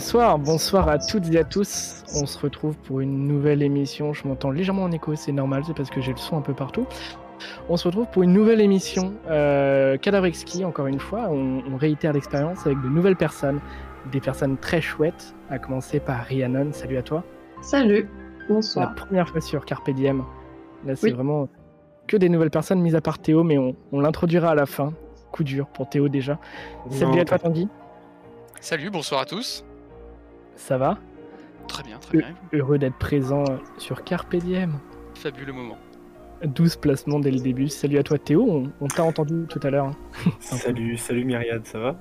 Bonsoir, bonsoir à toutes et à tous. On se retrouve pour une nouvelle émission. Je m'entends légèrement en écho, c'est normal, c'est parce que j'ai le son un peu partout. On se retrouve pour une nouvelle émission euh, Cadavrexki, encore une fois. On, on réitère l'expérience avec de nouvelles personnes, des personnes très chouettes, à commencer par Rhiannon. Salut à toi. Salut, La bonsoir. première fois sur Carpe Diem. Là, c'est Oui. vraiment que des nouvelles personnes, mis à part Théo, mais on, on l'introduira à la fin. Coup dur pour Théo déjà. Salut Non, à toi, Tanguy. Salut, bonsoir à tous. Ça va Très bien, très bien. Heureux d'être présent sur Carpe Diem. Fabuleux moment. 12 placements dès le début. Salut à toi Théo, on, on t'a entendu tout à l'heure. hein. Salut, salut Myriade, ça va?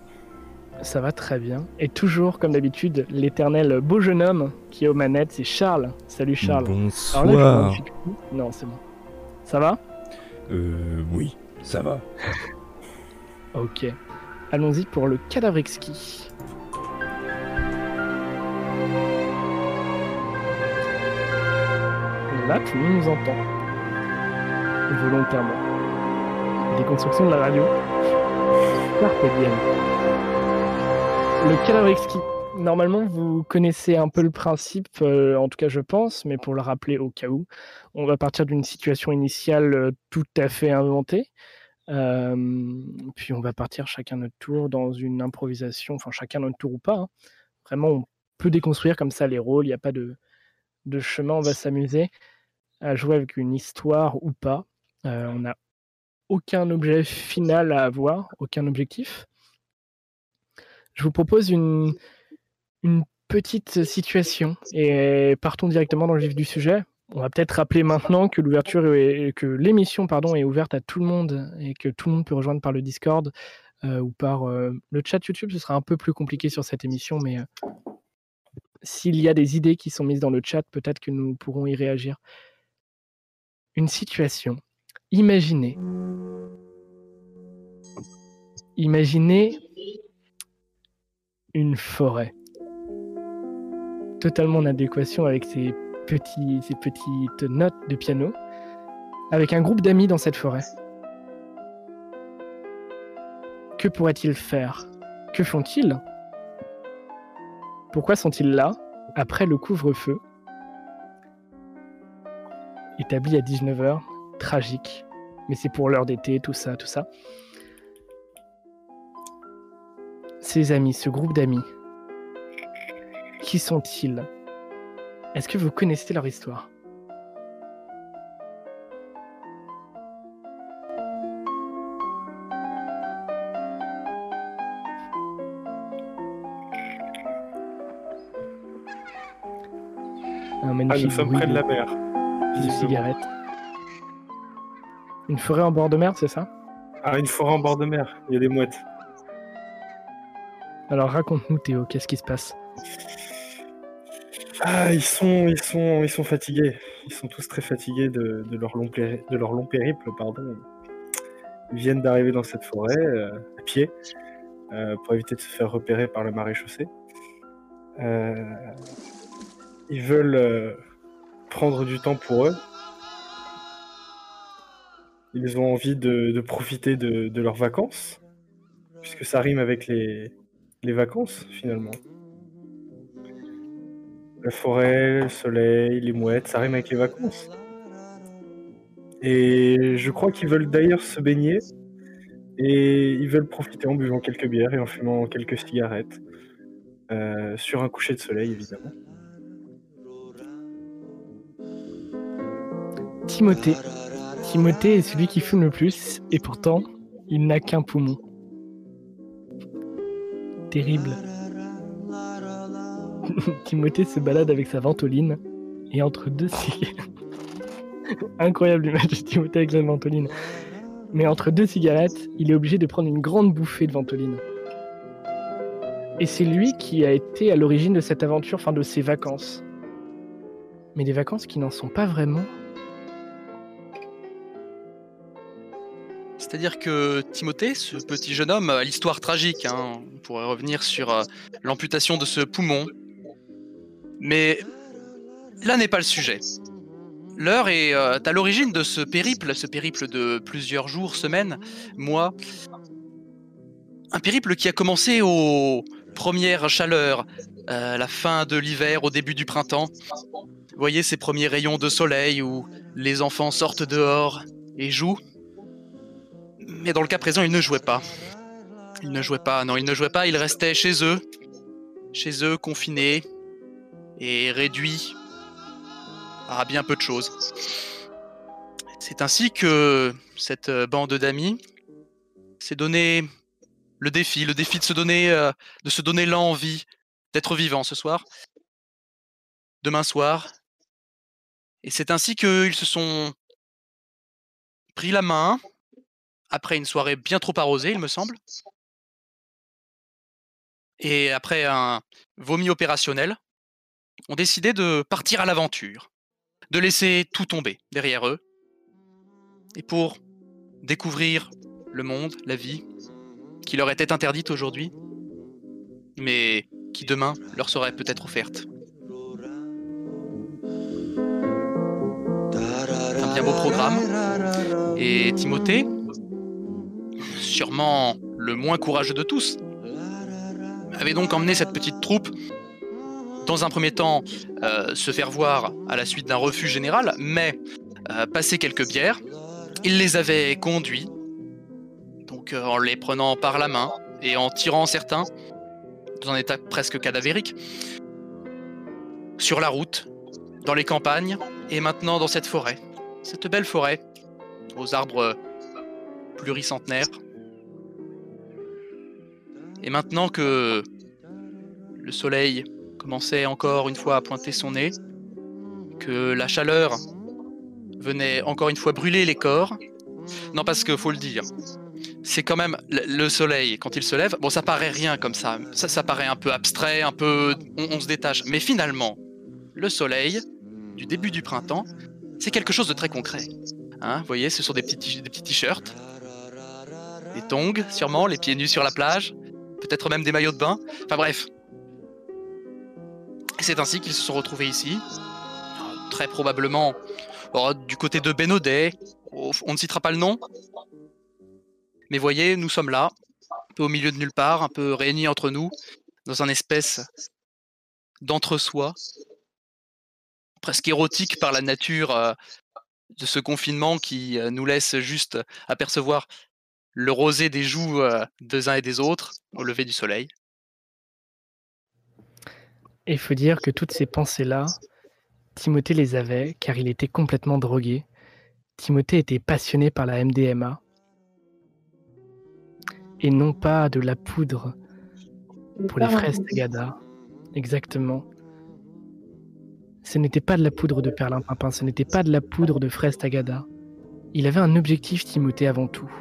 Ça va très bien. Et toujours, comme d'habitude, l'éternel beau jeune homme qui est aux manettes, c'est Charles. Salut Charles. Alors là, je Bonsoir. suis- Non, c'est bon. Ça va? Euh, oui, ça va. Ok. Allons-y pour le Cadavrexki. Là, tout le monde nous entend. Volontairement. Déconstruction de la radio. Carpe diem. Le Cadavrexki. Normalement, vous connaissez un peu le principe, euh, en tout cas je pense, mais pour le rappeler au cas où, on va partir d'une situation initiale euh, tout à fait inventée. Euh, puis on va partir chacun notre tour dans une improvisation, enfin chacun notre tour ou pas. hein. Vraiment, on peut déconstruire comme ça les rôles, il n'y a pas de, de chemin, on va s'amuser à jouer avec une histoire ou pas. Euh, on n'a aucun objet final à avoir, aucun objectif. Je vous propose une, une petite situation et partons directement dans le vif du sujet. On va peut-être rappeler maintenant que l'ouverture est- que l'émission pardon est ouverte à tout le monde et que tout le monde peut rejoindre par le Discord euh, ou par euh, le chat YouTube. Ce sera un peu plus compliqué sur cette émission, mais s'il y a des idées qui sont mises dans le chat, peut-être que nous pourrons y réagir. Une situation. Imaginez. Imaginez une forêt totalement en adéquation avec ces, petites notes de piano, avec un groupe d'amis dans cette forêt. Que pourraient-ils faire? Que font-ils? Pourquoi sont-ils là, après le couvre-feu Établi à 19h, tragique, mais c'est pour l'heure d'été, tout ça, tout ça. Ces amis, ce groupe d'amis, qui sont-ils? Est-ce que vous connaissez leur histoire? Ah, nous sommes près de la mer. cigarette. Une forêt en bord de mer, c'est ça? Ah, une forêt en bord de mer, il y a des mouettes. Alors raconte-nous Théo, qu'est-ce qui se passe? Ah, ils sont, ils sont, ils sont fatigués. Ils sont tous très fatigués de, de leur, long péri- de leur long périple. Pardon. Ils viennent d'arriver dans cette forêt euh, à pied euh, pour éviter de se faire repérer par le maréchaussée. Euh, ils veulent euh, prendre du temps pour eux. Ils ont envie de, profiter de, de leurs vacances, puisque ça rime avec les, les vacances finalement. La forêt, le soleil, les mouettes, ça rime avec les vacances. Et je crois qu'ils veulent d'ailleurs se baigner. Et ils veulent profiter en buvant quelques bières et en fumant quelques cigarettes. Euh, sur un coucher de soleil, évidemment. Timothée. Est celui qui fume le plus, et pourtant, il n'a qu'un poumon. Terrible. Timothée se balade avec sa ventoline, et entre deux cigarettes... Incroyable l'image de Timothée avec la ventoline. Mais entre deux cigarettes, il est obligé de prendre une grande bouffée de ventoline. Et c'est lui qui a été à l'origine de cette aventure, enfin de ses vacances. Mais des vacances qui n'en sont pas vraiment. C'est-à-dire que Timothée, ce petit jeune homme, a l'histoire tragique. hein. On pourrait revenir sur euh, l'amputation de ce poumon. Mais là n'est pas le sujet. L'heure est euh, à l'origine de ce périple, ce périple de plusieurs jours, semaines, mois. Un périple qui a commencé aux premières chaleurs, euh, la fin de l'hiver, au début du printemps. Vous voyez ces premiers rayons de soleil où les enfants sortent dehors et jouent. Mais dans le cas présent, ils ne jouaient pas. Ils ne jouaient pas, non, ils ne jouaient pas, ils restaient chez eux, chez eux, confinés et réduits à bien peu de choses. C'est ainsi que cette bande d'amis s'est donné le défi, le défi de se donner, euh, de se donner l'envie d'être vivant ce soir, demain soir. Et c'est ainsi qu'ils se sont pris la main après une soirée bien trop arrosée, il me semble. Et après un vomi opérationnel, ont décidé de partir à l'aventure, de laisser tout tomber derrière eux, et pour découvrir le monde, la vie, qui leur était interdite aujourd'hui, mais qui demain leur serait peut-être offerte. Un bien beau programme. Et Timothée, sûrement le moins courageux de tous, avait donc emmené cette petite troupe dans un premier temps euh, se faire voir à la suite d'un refus général, mais euh, passer quelques bières, il les avait conduits donc euh, en les prenant par la main et en tirant certains, dans un état presque cadavérique, sur la route, dans les campagnes, et maintenant dans cette forêt. Cette belle forêt, aux arbres pluricentenaires. Et maintenant que le soleil commençait encore une fois à pointer son nez, que la chaleur venait encore une fois brûler les corps, non parce que faut le dire, c'est quand même le soleil quand il se lève. Bon, ça paraît rien comme ça. Ça, paraît un peu abstrait, un peu. On, se détache. Mais finalement, le soleil du début du printemps, c'est quelque chose de très concret. Hein, vous voyez, ce sont des petits des petits t-shirts, des tongs, sûrement, les pieds nus sur la plage, peut-être même des maillots de bain. Enfin bref. C'est ainsi qu'ils se sont retrouvés ici. Très probablement oh, du côté de Bénodet. On ne citera pas le nom, mais voyez, nous sommes là, un peu au milieu de nulle part, un peu réunis entre nous, dans un espèce d'entre-soi, presque érotique par la nature euh, de ce confinement qui euh, nous laisse juste apercevoir le rosé des joues euh, des uns et des autres au lever du soleil. Il faut dire que toutes ces pensées-là, Timothée les avait car il était complètement drogué. Timothée était passionné par la MDMA et non pas de la poudre pour les fraises Tagada. Exactement. Ce n'était pas de la poudre de perlimpinpin, ce n'était pas de la poudre de fraises Tagada. Il avait un objectif, Timothée, avant tout.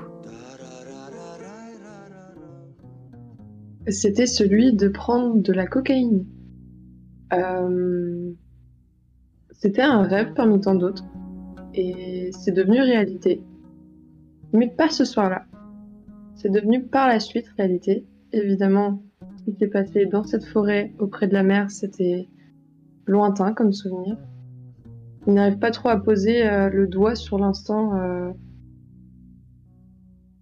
C'était celui de prendre de la cocaïne. Euh, c'était un rêve parmi tant d'autres. Et c'est devenu réalité. Mais pas ce soir-là. C'est devenu par la suite réalité. Évidemment, ce qui s'est passé dans cette forêt auprès de la mer, c'était lointain comme souvenir. Il n'arrive pas trop à poser euh, le doigt sur l'instant euh,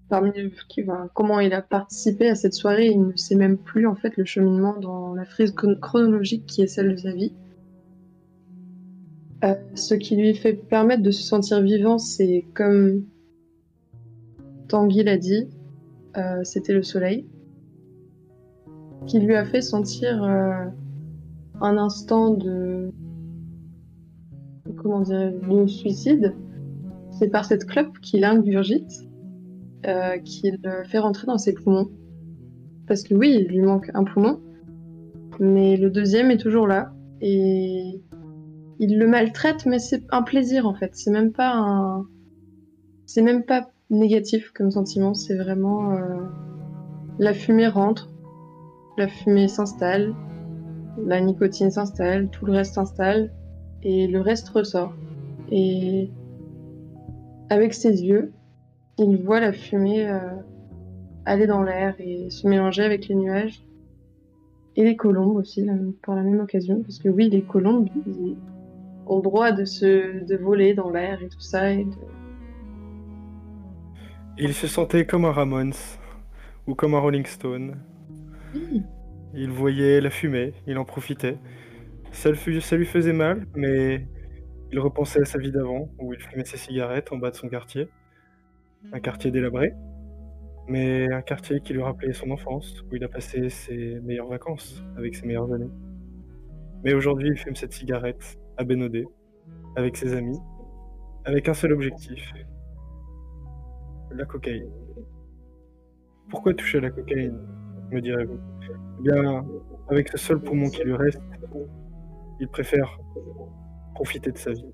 parmi qui, comment il a participé à cette soirée. Il ne sait même plus en fait le cheminement dans la frise chronologique qui est celle de sa vie. Euh, ce qui lui fait permettre de se sentir vivant, c'est comme Tanguy l'a dit, euh, c'était le soleil, qui lui a fait sentir euh, un instant de comment dire de suicide. C'est par cette clope qu'il ingurgite euh, qu'il fait rentrer dans ses poumons. Parce que oui, il lui manque un poumon, mais le deuxième est toujours là et il le maltraite, mais c'est un plaisir en fait. C'est même pas c'est même pas négatif comme sentiment, c'est vraiment euh, la fumée rentre, la fumée s'installe, la nicotine s'installe, tout le reste s'installe et le reste ressort. Et avec ses yeux, il voit la fumée euh, aller dans l'air et se mélanger avec les nuages. Et les colombes aussi, pour la même occasion, parce que oui, les colombes ont le droit de se de voler dans l'air et tout ça, et de, il se sentait comme un Ramones ou comme un Rolling Stone. Il voyait la fumée, il en profitait. Ça, le fut- ça lui faisait mal, mais il repensait à sa vie d'avant, où il fumait ses cigarettes en bas de son quartier. Un quartier délabré, mais un quartier qui lui rappelait son enfance, où il a passé ses meilleures vacances, avec ses meilleures années. Mais aujourd'hui, il fume cette cigarette, à Bénodet, avec ses amis, avec un seul objectif. La cocaïne. Pourquoi toucher la cocaïne, me direz-vous? Eh bien, avec ce seul poumon qui lui reste, il préfère profiter de sa vie.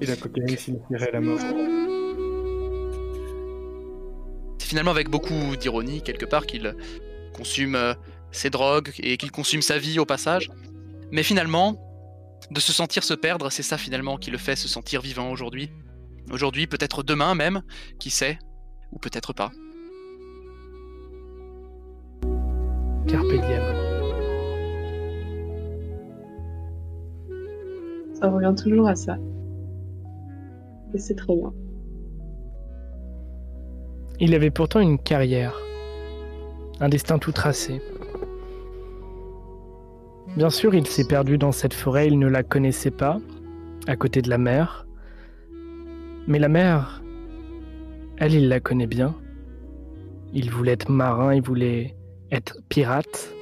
Et la cocaïne signifierait la mort. C'est finalement avec beaucoup d'ironie, quelque part, qu'il consume euh, ses drogues et qu'il consume sa vie au passage. Mais finalement, de se sentir se perdre, c'est ça finalement qui le fait se sentir vivant aujourd'hui. Aujourd'hui, peut-être demain même, qui sait, ou peut-être pas. Carpe diem. Ça revient toujours à ça. C'est très bien. Il avait pourtant une carrière, un destin tout tracé. Bien sûr, il s'est perdu dans cette forêt, il ne la connaissait pas, à côté de la mer. Mais la mer, elle, il la connaît bien. Il voulait être marin, il voulait être pirate.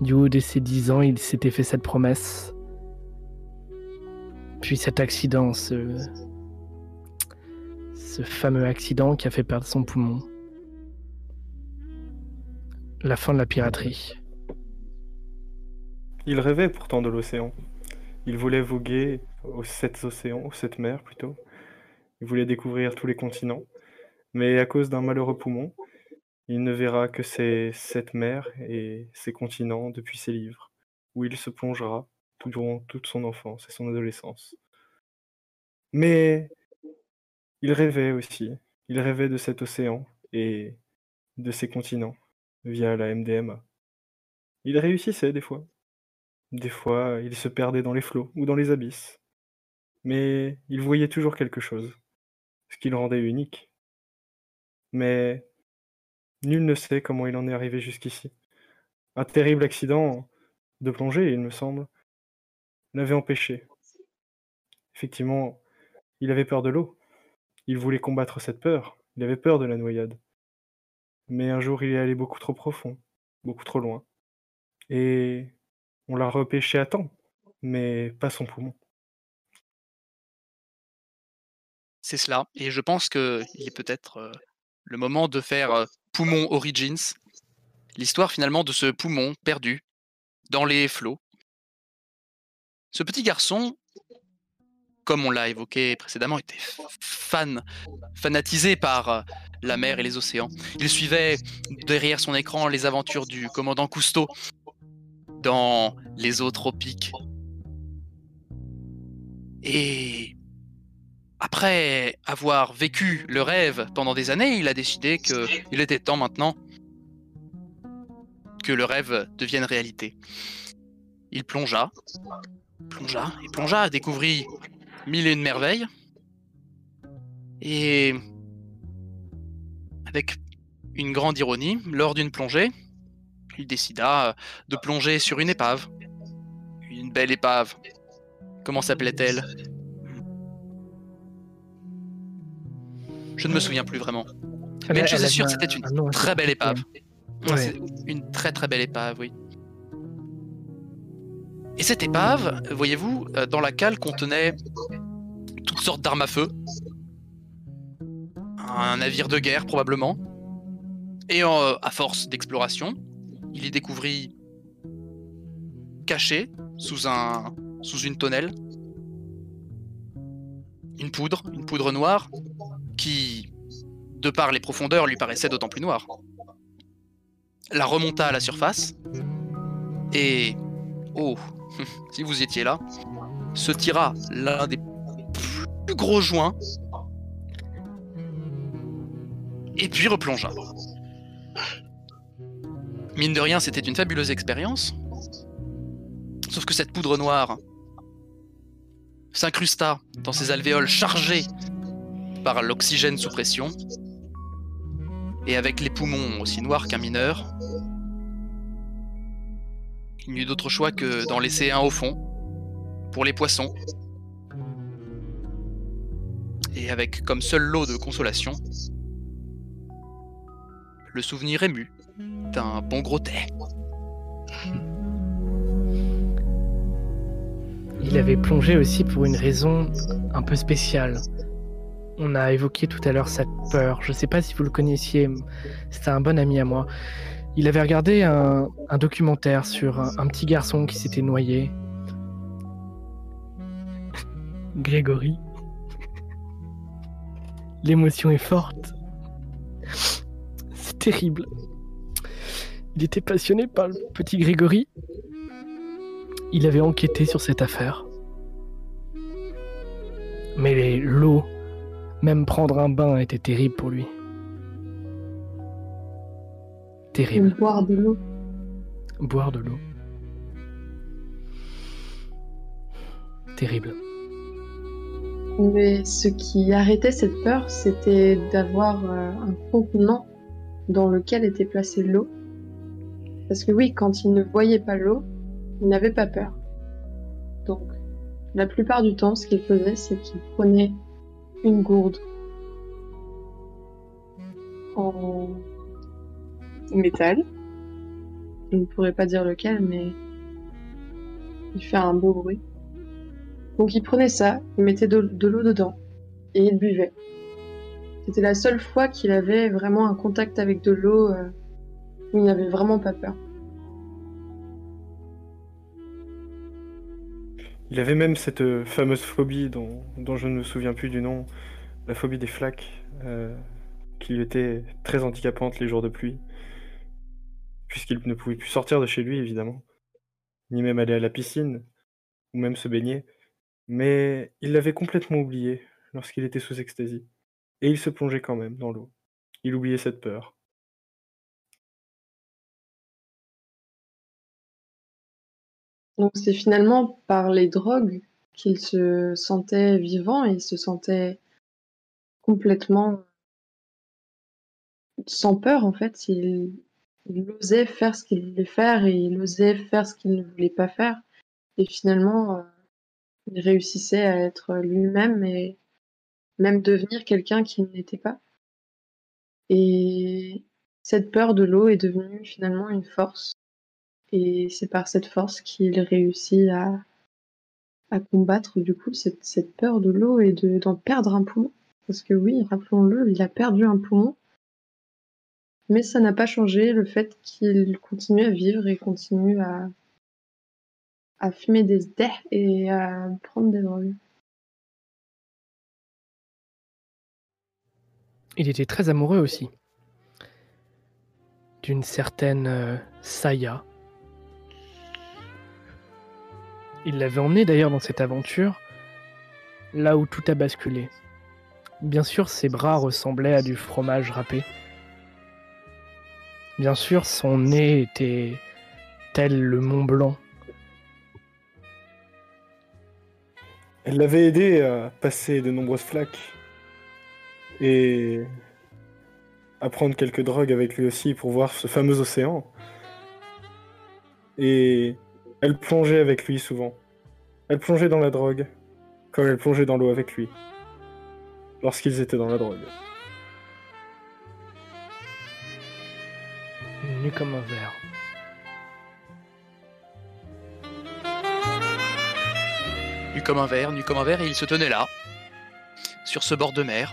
Du haut de ses dix ans, il s'était fait cette promesse. Puis cet accident, ce, ce fameux accident qui a fait perdre son poumon. La fin de la piraterie. Il rêvait pourtant de l'océan. Il voulait voguer aux sept océans, aux sept mers plutôt. Il voulait découvrir tous les continents. Mais à cause d'un malheureux poumon, il ne verra que ces sept mers et ces continents depuis ses livres, où il se plongera tout durant toute son enfance et son adolescence. Mais il rêvait aussi. Il rêvait de cet océan et de ces continents via la MDMA. Il réussissait des fois. Des fois, il se perdait dans les flots ou dans les abysses. Mais il voyait toujours quelque chose, ce qui le rendait unique. Mais nul ne sait comment il en est arrivé jusqu'ici. Un terrible accident de plongée, il me semble, l'avait empêché. Effectivement, il avait peur de l'eau. Il voulait combattre cette peur. Il avait peur de la noyade. Mais un jour, il est allé beaucoup trop profond, beaucoup trop loin. Et on l'a repêché à temps, mais pas son poumon. C'est cela. Et je pense qu'il est peut-être euh, le moment de faire euh, Poumon Origins. L'histoire finalement de ce poumon perdu dans les flots. Ce petit garçon, comme on l'a évoqué précédemment, était fan, fanatisé par euh, la mer et les océans. Il suivait derrière son écran les aventures du commandant Cousteau dans les eaux tropiques. Et après avoir vécu le rêve pendant des années, il a décidé qu'il était temps maintenant que le rêve devienne réalité. Il plongea, plongea et plongea, découvrit mille et une merveilles. Et avec une grande ironie, lors d'une plongée, il décida de plonger sur une épave. Une belle épave. Comment s'appelait-elle? Je ne me souviens plus vraiment. Mais une chose est sûre, c'était une très belle épave. Ouais. Une très très belle épave, oui. Et cette épave, voyez-vous, euh, dans la cale contenait toutes sortes d'armes à feu. Un navire de guerre probablement. Et euh, à force d'exploration, il y découvrit caché sous un sous une tonnelle une poudre, une poudre noire qui de par les profondeurs lui paraissait d'autant plus noire. La remonta à la surface et oh, si vous étiez là, se tira l'un des plus gros joints et puis replongea. Mine de rien, c'était une fabuleuse expérience. Sauf que cette poudre noire s'incrusta dans ses alvéoles chargées par l'oxygène sous pression Et avec les poumons aussi noirs qu'un mineur, il n'y eut d'autre choix que d'en laisser un au fond, pour les poissons. Et avec comme seul lot de consolation, le souvenir ému d'un bon gros thé. Il avait plongé aussi pour une raison un peu spéciale. On a évoqué tout à l'heure cette peur. Je ne sais pas si vous le connaissiez. C'était un bon ami à moi. Il avait regardé un, documentaire sur un, petit garçon qui s'était noyé. Grégory. L'émotion est forte. C'est terrible. Il était passionné par le petit Grégory. Il avait enquêté sur cette affaire. Mais l'eau, même prendre un bain était terrible pour lui. Terrible. Boire de l'eau. Boire de l'eau. Terrible. Mais ce qui arrêtait cette peur, c'était d'avoir euh, un contenant dans lequel était placée l'eau. Parce que oui, quand il ne voyait pas l'eau, il n'avait pas peur. Donc, la plupart du temps, ce qu'il faisait, c'est qu'il prenait une gourde en métal. Je ne pourrais pas dire lequel, mais il fait un beau bruit. Donc il prenait ça, il mettait de, l'eau dedans et il buvait. C'était la seule fois qu'il avait vraiment un contact avec de l'eau euh, où il n'avait vraiment pas peur. Il avait même cette euh, fameuse phobie dont, dont je ne me souviens plus du nom, la phobie des flaques, euh, qui lui était très handicapante les jours de pluie, puisqu'il ne pouvait plus sortir de chez lui, évidemment, ni même aller à la piscine, ou même se baigner. Mais il l'avait complètement oublié lorsqu'il était sous extasie, et il se plongeait quand même dans l'eau. Il oubliait cette peur. Donc c'est finalement par les drogues qu'il se sentait vivant et il se sentait complètement sans peur en fait. Il osait faire ce qu'il voulait faire et il osait faire ce qu'il ne voulait pas faire. Et finalement, euh, il réussissait à être lui-même et même devenir quelqu'un qu'il n'était pas. Et cette peur de l'eau est devenue finalement une force. Et c'est par cette force qu'il réussit à, à combattre du coup cette, cette peur de l'eau et de, d'en perdre un poumon. Parce que oui, rappelons-le, il a perdu un poumon. Mais ça n'a pas changé le fait qu'il continue à vivre et continue à, fumer des dés et à prendre des drogues. Il était très amoureux aussi. D'une certaine euh, Saya. Il l'avait emmenée d'ailleurs dans cette aventure, là où tout a basculé. Bien sûr, ses bras ressemblaient à du fromage râpé. Bien sûr, son nez était tel le Mont Blanc. Elle l'avait aidé à passer de nombreuses flaques et à prendre quelques drogues avec lui aussi pour voir ce fameux océan. Et elle plongeait avec lui souvent. Elle plongeait dans la drogue comme elle plongeait dans l'eau avec lui lorsqu'ils étaient dans la drogue. Nu comme un verre. Nu comme un verre, nu comme un verre, et il se tenait là, sur ce bord de mer.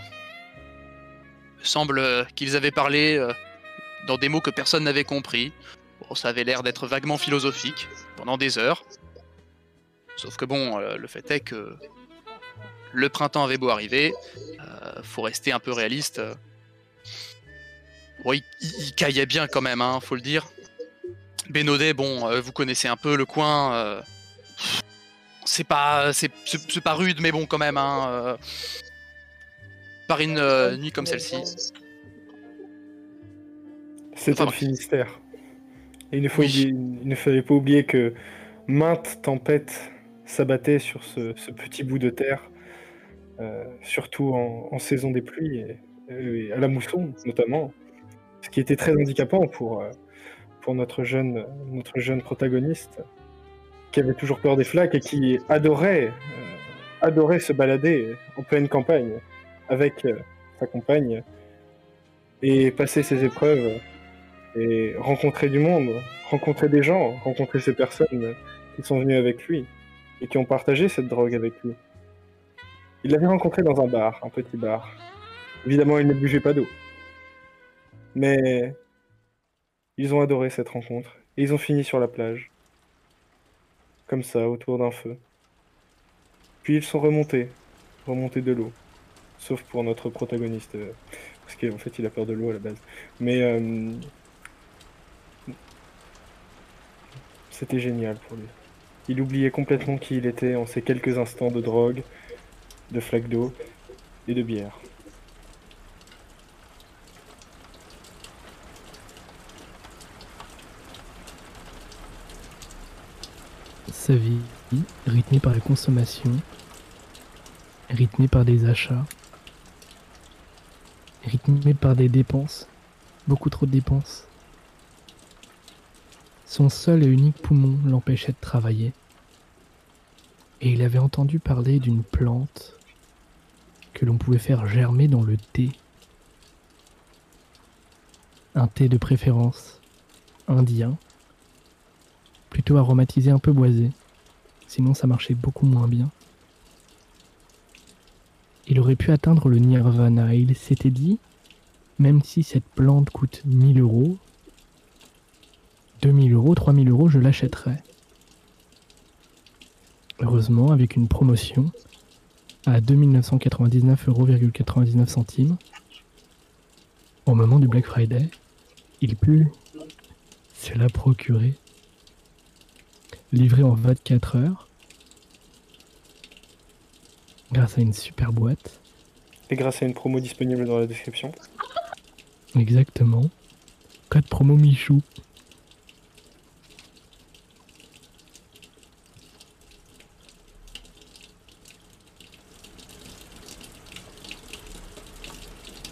Semble euh, qu'ils avaient parlé euh, dans des mots que personne n'avait compris. Bon, ça avait l'air d'être vaguement philosophique pendant des heures. Sauf que bon, euh, le fait est que le printemps avait beau arriver, euh, faut rester un peu réaliste. Bon, il, il- il caillait bien quand même, hein, faut le dire. Bénodet, bon, euh, vous connaissez un peu le coin. euh, c'est pas, c'est, pas rude, mais bon, quand même. Hein, euh, par une euh, nuit comme celle-ci. C'était Enfin, le. Finistère. Et il ne, faut Oui. oublier- il ne fallait pas oublier que maintes tempêtes s'abattaient sur ce, ce petit bout de terre, euh, surtout en, en saison des pluies, et, et à la mousson notamment. Ce qui était très handicapant pour, euh, pour notre, jeune, notre protagoniste, qui avait toujours peur des flaques et qui adorait, euh, se balader en pleine campagne avec euh, sa compagne et passer ses épreuves et rencontrer du monde, rencontrer des gens, rencontrer ces personnes qui sont venues avec lui et qui ont partagé cette drogue avec lui. Il l'avait rencontré dans un bar, un petit bar. Évidemment, il ne buvait pas d'eau. Mais ils ont adoré cette rencontre et ils ont fini sur la plage. Comme ça, autour d'un feu. Puis ils sont remontés, remontés de l'eau. Sauf pour notre protagoniste, euh, parce qu'en fait il a peur de l'eau à la base. Mais euh, c'était génial pour lui. Il oubliait complètement qui il était en ces quelques instants de drogue, de flaques d'eau et de bière. Sa vie, rythmée par la consommation, rythmée par des achats, rythmée par des dépenses, beaucoup trop de dépenses. Son seul et unique poumon l'empêchait de travailler. Et il avait entendu parler d'une plante que l'on pouvait faire germer dans le thé. Un thé de préférence indien, plutôt aromatisé un peu boisé, sinon ça marchait beaucoup moins bien. Il aurait pu atteindre le nirvana il s'était dit, même si cette plante coûte 1000 euros, 2000 euros, 3000 euros, je l'achèterai. Heureusement, avec une promotion à 2999,99 euros centimes, au moment du Black Friday, il put se la procurer. Livré en 24 heures, grâce à une super boîte. Et grâce à une promo disponible dans la description. Exactement. Code promo Michou.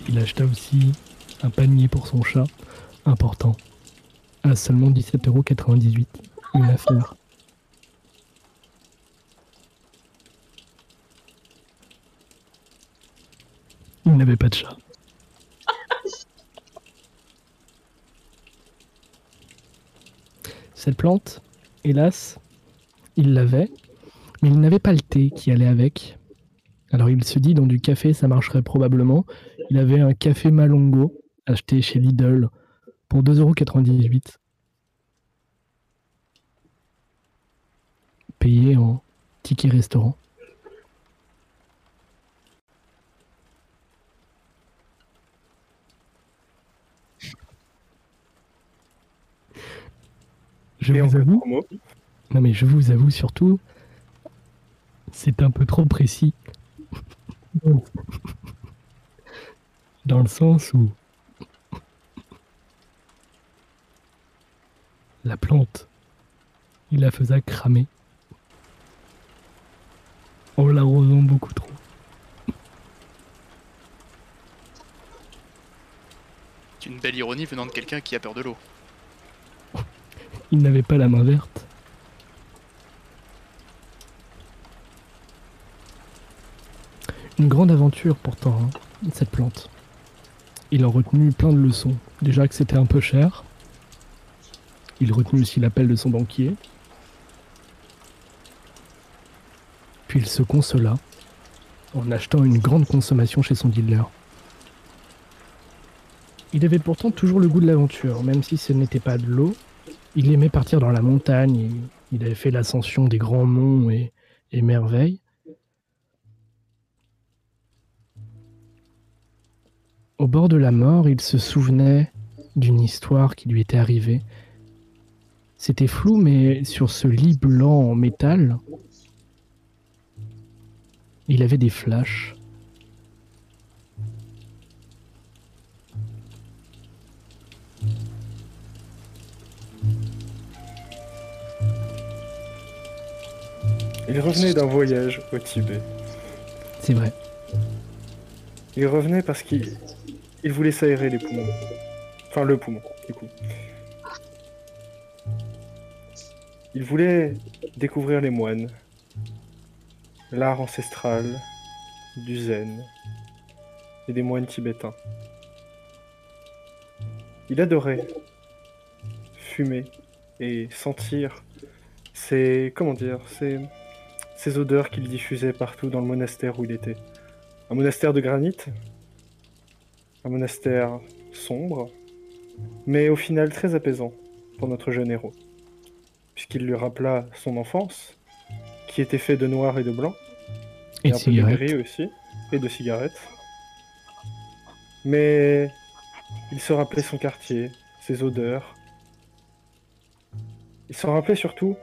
Il acheta aussi un panier pour son chat, important, à seulement 17,98€. Une affaire. Il n'avait pas de chat. Cette plante, hélas, il l'avait, mais il n'avait pas le thé qui allait avec. Alors il se dit dans du café ça marcherait probablement. Il avait un café Malongo acheté chez Lidl pour 2,98€. Payé en ticket restaurant. Je vous avoue, non mais je vous avoue surtout, c'est un peu trop précis. Dans le sens où la plante, il la faisait cramer en l'arrosant beaucoup trop. C'est une belle ironie venant de quelqu'un qui a peur de l'eau. Il n'avait pas la main verte. Une grande aventure pourtant, hein, cette plante. Il en retenu plein de leçons. Déjà que c'était un peu cher. Il retenu aussi l'appel de son banquier. Puis il se consola en achetant une grande consommation chez son dealer. Il avait pourtant toujours le goût de l'aventure, même si ce n'était pas de l'eau, il aimait partir dans la montagne, il avait fait l'ascension des grands monts et, et merveilles. Au bord de la mort, il se souvenait d'une histoire qui lui était arrivée. C'était flou, mais sur ce lit blanc en métal, il avait des flashs. Il revenait d'un voyage au Tibet. C'est vrai. Il revenait parce qu'il il voulait s'aérer les poumons. Enfin, le poumon, du coup. Il voulait découvrir les moines, l'art ancestral, du zen et des moines tibétains. Il adorait fumer et sentir ces, comment dire, ces, ces odeurs qu'il diffusait partout dans le monastère où il était. Un monastère de granit, un monastère sombre, mais au final très apaisant pour notre jeune héros, puisqu'il lui rappela son enfance, qui était fait de noir et de blanc, Et et de un peu de gris aussi, et de cigarettes. Mais il se rappelait son quartier, ses odeurs. Il s'en rappelait surtout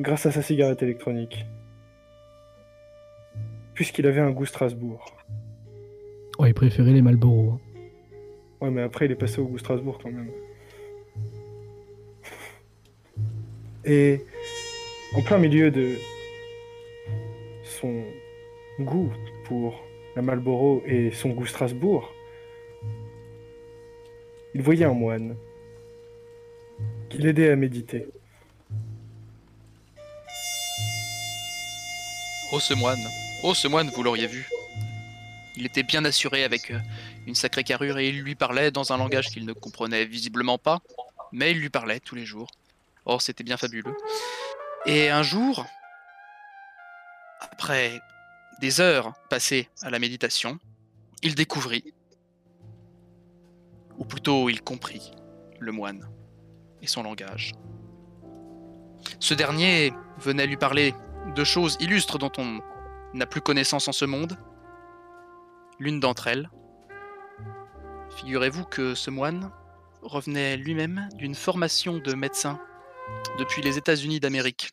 grâce à sa cigarette électronique. Puisqu'il avait un goût Strasbourg. Oh, il préférait les Marlboro. hein. Ouais, mais après, il est passé au goût Strasbourg quand même. Et en plein milieu de son goût pour la Marlboro et son goût Strasbourg, il voyait un moine qui l'aidait à méditer. Oh ce moine, oh ce moine, vous l'auriez vu. Il était bien assuré avec euh, une sacrée carrure et il lui parlait dans un langage qu'il ne comprenait visiblement pas, mais il lui parlait tous les jours. Oh, c'était bien fabuleux. Et un jour, après des heures passées à la méditation, il découvrit, ou plutôt il comprit, le moine et son langage. Ce dernier venait lui parler de choses illustres dont on n'a plus connaissance en ce monde. L'une d'entre elles, figurez-vous que ce moine revenait lui-même d'une formation de médecin depuis les États-Unis d'Amérique.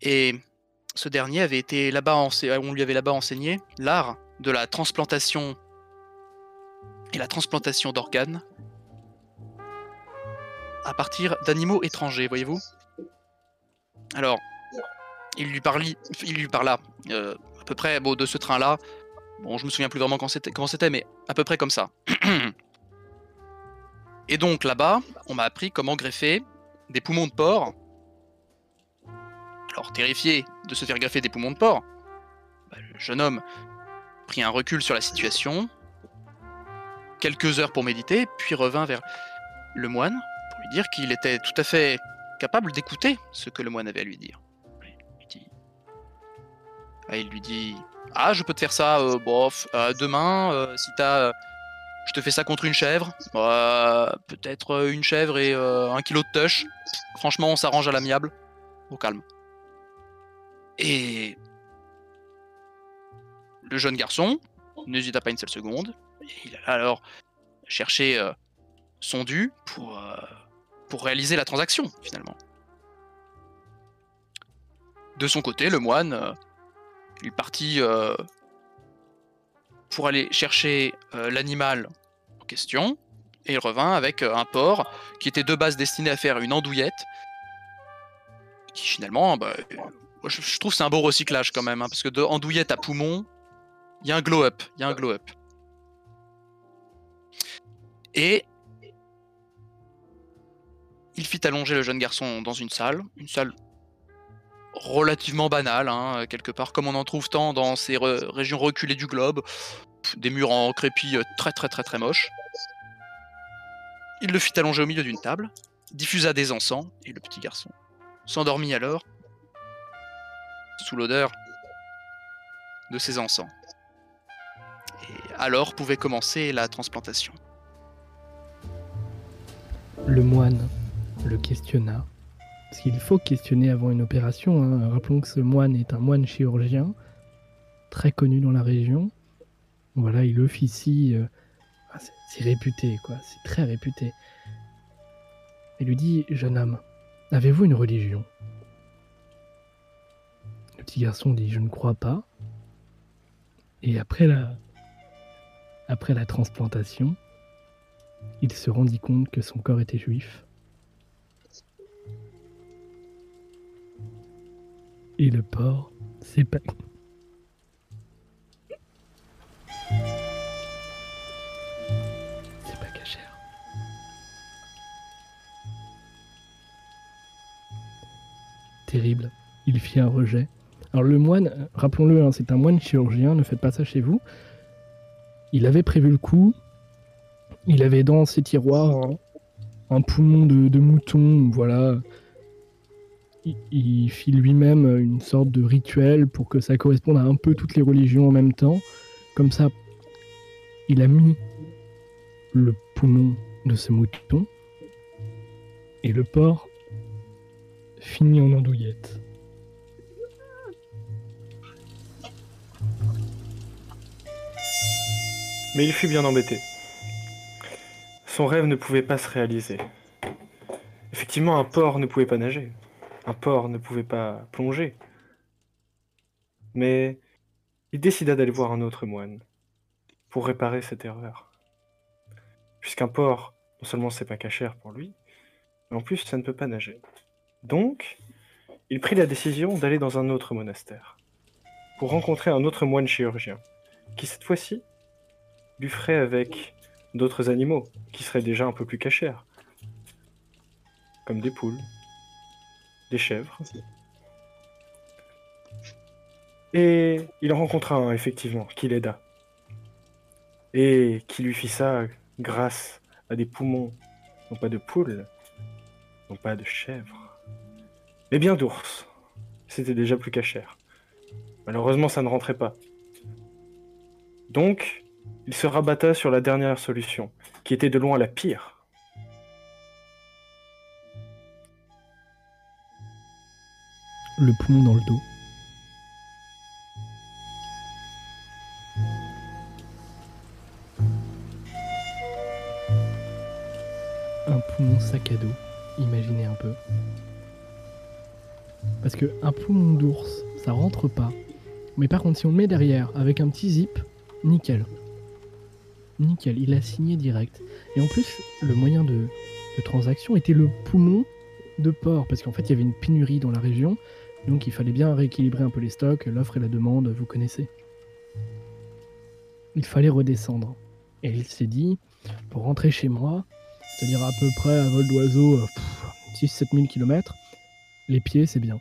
Et ce dernier avait été là-bas, ense- on lui avait là-bas enseigné l'art de la transplantation et la transplantation d'organes à partir d'animaux étrangers, voyez-vous. Alors, il lui, parla euh, à peu près bon, de ce train-là. Bon, je me souviens plus vraiment quand comment c'était, mais à peu près comme ça. Et donc là-bas, on m'a appris comment greffer des poumons de porc. Alors, terrifié de se faire greffer des poumons de porc, bah, le jeune homme prit un recul sur la situation, quelques heures pour méditer, puis revint vers le moine pour lui dire qu'il était tout à fait capable d'écouter ce que le moine avait à lui dire. Il lui dit, Ah, lui dit Ah, je peux te faire ça, euh, bof, euh, demain, euh, si t'as. je te fais ça contre une chèvre. Euh, Peut-être une chèvre et un kilo de tush. Franchement, on s'arrange à l'amiable. Au calme. Et. Le jeune garçon n'hésita pas une seule seconde. Il alla alors chercher son dû pour. Pour réaliser la transaction, finalement. De son côté, le moine, euh, il partit euh, pour aller chercher euh, l'animal en question, et il revint avec un porc qui était de base destiné à faire une andouillette, qui finalement, bah, je, je trouve c'est un beau recyclage quand même, hein, parce que de andouillette à poumon, il y a un glow-up, il y a un glow-up. Et il fit allonger le jeune garçon dans une salle, une salle relativement banale, hein, quelque part comme on en trouve tant dans ces régions reculées du globe, des murs en crépi euh, très très très très moches. Il le fit allonger au milieu d'une table, diffusa des encens, et le petit garçon s'endormit alors, sous l'odeur de ces encens. Et alors pouvait commencer la transplantation. Le moine le questionna. Parce qu'il faut questionner avant une opération. hein. Rappelons que ce moine est un moine chirurgien, très connu dans la région. Voilà, il officie. euh, ah, c'est- réputé, quoi. C'est très réputé. Il lui dit Jeune homme, avez-vous une religion? Le petit garçon dit Je ne crois pas. Et après la, après la transplantation, il se rendit compte que son corps était juif. et le porc s'épanouit. C'est pas cachère. Terrible. Il fit un rejet. Alors le moine, rappelons-le, hein, c'est un moine chirurgien, ne faites pas ça chez vous. Il avait prévu le coup. Il avait dans ses tiroirs un poumon de mouton, voilà, il, fit lui-même une sorte de rituel pour que ça corresponde à un peu toutes les religions en même temps. Comme ça, il a mis le poumon de ce mouton et le porc finit en andouillette. Mais il fut bien embêté. Son rêve ne pouvait pas se réaliser. Effectivement, un porc ne pouvait pas nager. Un porc ne pouvait pas plonger. Mais il décida d'aller voir un autre moine pour réparer cette erreur. Puisqu'un porc, non seulement c'est pas cachère pour lui, mais en plus ça ne peut pas nager. Donc, il prit la décision d'aller dans un autre monastère pour rencontrer un autre moine chirurgien qui cette fois-ci lui ferait avec d'autres animaux qui seraient déjà un peu plus cachères, comme des poules, des chèvres. Et il en rencontra un, effectivement, qui l'aida. Et qui lui fit ça grâce à des poumons, non pas de poules, non pas de chèvres, mais bien d'ours. C'était déjà plus cachère. Malheureusement, ça ne rentrait pas. Donc, il se rabatta sur la dernière solution, qui était de loin la pire. Le poumon dans le dos. Un poumon sac à dos, imaginez un peu. Parce que un poumon d'ours, ça rentre pas. Mais par contre, si on le met derrière avec un petit zip, nickel. Nickel, il a signé direct. Et en plus, le moyen de, de transaction était le poumon de porc, parce qu'en fait, il y avait une pénurie dans la région, donc il fallait bien rééquilibrer un peu les stocks, l'offre et la demande, vous connaissez. Il fallait redescendre. Et il s'est dit, pour rentrer chez moi, c'est-à-dire à peu près à vol d'oiseau, 6-7 000 km, les pieds, c'est bien.